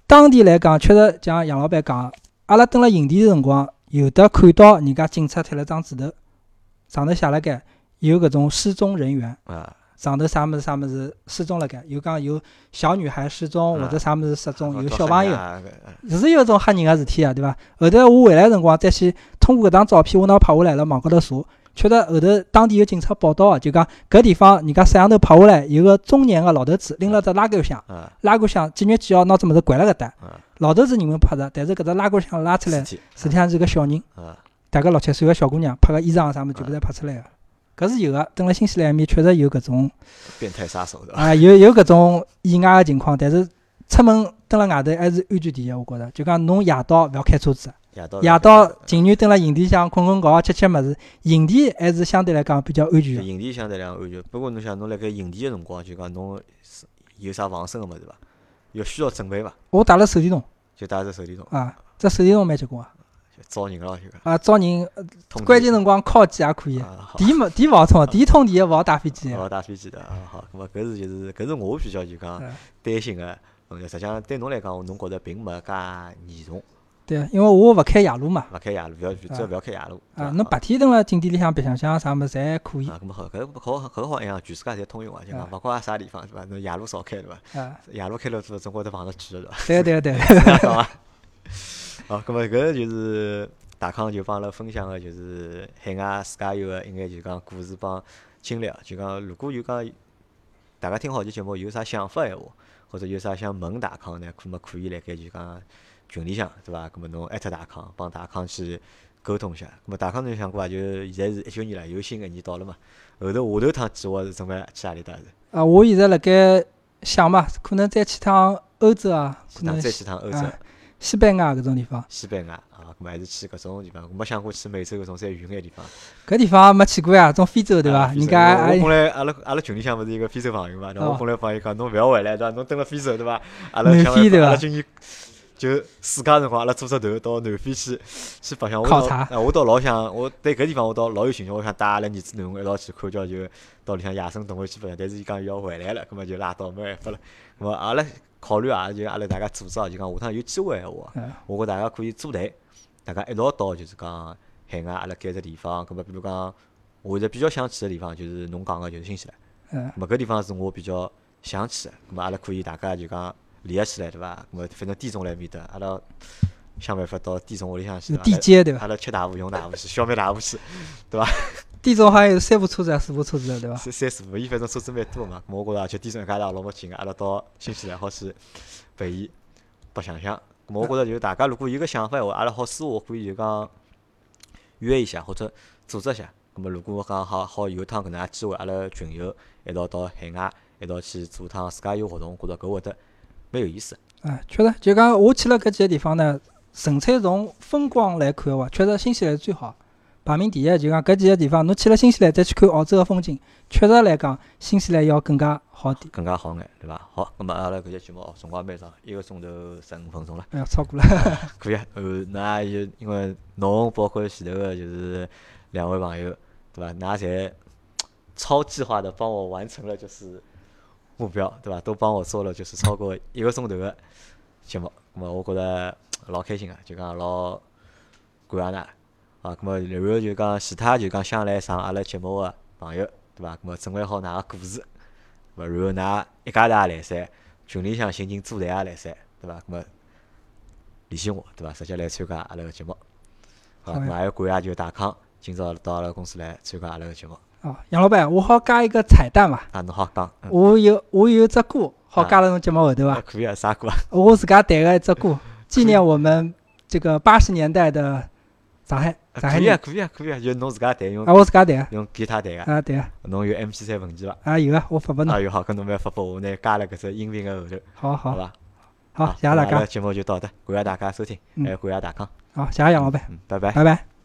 当地来讲，确实像杨老板讲，阿拉蹲辣营地个辰光，有的看到人家警察贴了张纸头，上头写了盖有搿种失踪人员。啊，上头啥物事啥物事失踪了盖，有讲有小女孩失踪啊或者啥物事失踪，有小朋友，是有种吓人个事体啊，对伐？后头我回来辰光再去通过搿张照片，我拿拍下来了，网高头查，确实后头当地有警察报道啊，就讲搿地方人家摄像头拍下来，有个中年个老头子拎了只拉杆箱，啊拉杆箱几月几号拿只物事掼了搿搭，啊，老头子认为拍着，但是搿只拉杆箱拉出来，实际上是个小人，啊，大概六七岁个小姑娘，拍个衣裳啥物事全部侪拍出来个。搿是有个，蹲辣新西兰埃面确实有搿种变态杀手对伐？啊，有有搿种意外个情况，但是出门蹲辣外头还是安全第一，我觉着。就讲侬夜到勿要开车子，夜到夜到情愿蹲辣营地向困困觉觉、吃吃物事，营地还是相对来讲比较安全个。营地相对来讲安全，不过侬想侬辣盖营地个辰光，就讲侬有啥防身个物事伐？有需要准备伐？我带了手电筒就带只手电筒，啊，只手电筒蛮结棍啊，就招人了，就讲。啊，招人关键辰光敲机也可以。电没电勿好充，电通电勿好打飞机。勿好，打飞机的啊，好，咁么搿是就是搿是我比较就讲嗯担心个问题。实际上对侬来讲，侬觉着并没介严重，对，因为我勿开夜路嘛。勿开夜路，勿要只要勿要开夜路。对啊，侬白天蹲辣景点里向白相相啥物事侪可以。啊，搿么好，搿搿好搿好一样，全世界侪通用啊，就讲啊勿管啥地方对伐？侬夜路少开对伐？啊，夜路开了之后，总归得碰到鬼个对伐？对对对。好？咁么搿就是大康就帮阿拉分享个，就是海外自驾游个应该就讲故事帮经历啊。就讲如果有讲大家听好期节目有啥想法闲话，或者有啥想问大康呢，可么可以辣盖就讲群里向，对伐？搿么侬艾特大康，帮大康去沟通一下。搿么大康侬想过伐？就现在是一九年了，有新一年到了嘛。后头下头趟计划是准备去何里搭是？啊，我现在辣盖想嘛，可能再去趟欧洲啊，可能再去趟欧洲、西班牙搿种地方。西班牙啊，搿么还是去搿种地方。我没想过去美洲搿种再远眼地方。搿地方没去过呀，种非洲对伐？人家我本来阿拉阿拉群里向勿是一个非洲朋友嘛，我本来朋友讲侬勿要回来，对伐？侬蹲辣非洲，对伐？阿拉想阿拉今年就暑假辰光，阿拉组只头到南非去去白相。考察啊，我倒老想，我对搿地方我倒老有兴趣。我想带阿拉儿子囡恩一道去看叫就到里向野生动物去白相。但是伊讲伊要回来了，葛末就拉倒，没办法了。葛末阿拉考虑啊，就阿拉大家组织啊，就讲下趟有机会闲话。嗯我觉大家可以组队，大家一道到就是讲海外阿拉搿只地方，葛末比如讲，我现在比较想去个地方就是侬讲个就是新西兰，嗯葛末搿地方是我比较想去个，葛末阿拉可以大家就讲联合起来对伐？葛末反正地总来面搭，阿拉想办法到地总屋里向去，对伐地接对伐？阿拉吃大户用大户去，消灭大户去，地总好像有三部车子啊，四部车子的对伐？三三四部，伊反正车子蛮多嘛，我觉着而且地总一家头也老没劲个，阿拉到新西兰好去陪伊白相相。我觉着就是大家如果有个想法闲话，阿拉好私下可以就讲约一下或者组织一下。葛末如果讲好好有趟搿能介机会，阿拉群友一道到海外一道去做趟自驾游活动，我觉着搿会得蛮有意思。啊，确实，就讲我去了搿几个地方呢，纯粹从风光来看个话，确实新西兰是最好，排名第一。就讲搿几个地方，侬去了新西兰再去看澳洲个风景，确实来讲，新西兰要更加好点。更加好眼，对伐？好，葛末阿拉搿节节目哦，辰光蛮长，一个钟头十五分钟了。哎呀，超 过了。可以啊，呃，那也就因为侬包括前头个就是两位朋友，对伐？㑚侪超计划的帮我完成了就是目标，对伐？都帮我做了就是超过一个钟头个节目，咁么我觉着老开心个，就讲老感谢㑚啊。咁么然后就讲其他就讲想来上阿拉节目个朋友，对伐？咁么准备好㑚个故事，勿然后㑚一家头也来三，群里向寻人组队也来三，对伐？咁么联系我，对伐？直接来参加阿拉个节目。好，咁还要感谢就大康今朝到阿拉公司来参加阿拉个节目。哦，杨老板，我好加一个彩蛋伐？啊，侬好讲，嗯我有我有只歌好加到侬节目后头伐？啊可以啊，啥歌啊？我自家弹个一只歌，纪念我们这个八十年代的上海上海可以啊，可以啊，可以啊，就侬自家弹用啊，我自家弹啊。用吉他弹啊，啊，对啊。侬有 MP 三文件伐？啊，有啊，我发拨侬。啊，有好，搿侬蛮发拨我，我拿加了搿只音频个后头，好好好伐？好，谢谢大家咁阿拉。节目就到这，感谢大家收听，嗯还有感谢大康，好，谢谢杨老板，嗯，拜拜。拜拜。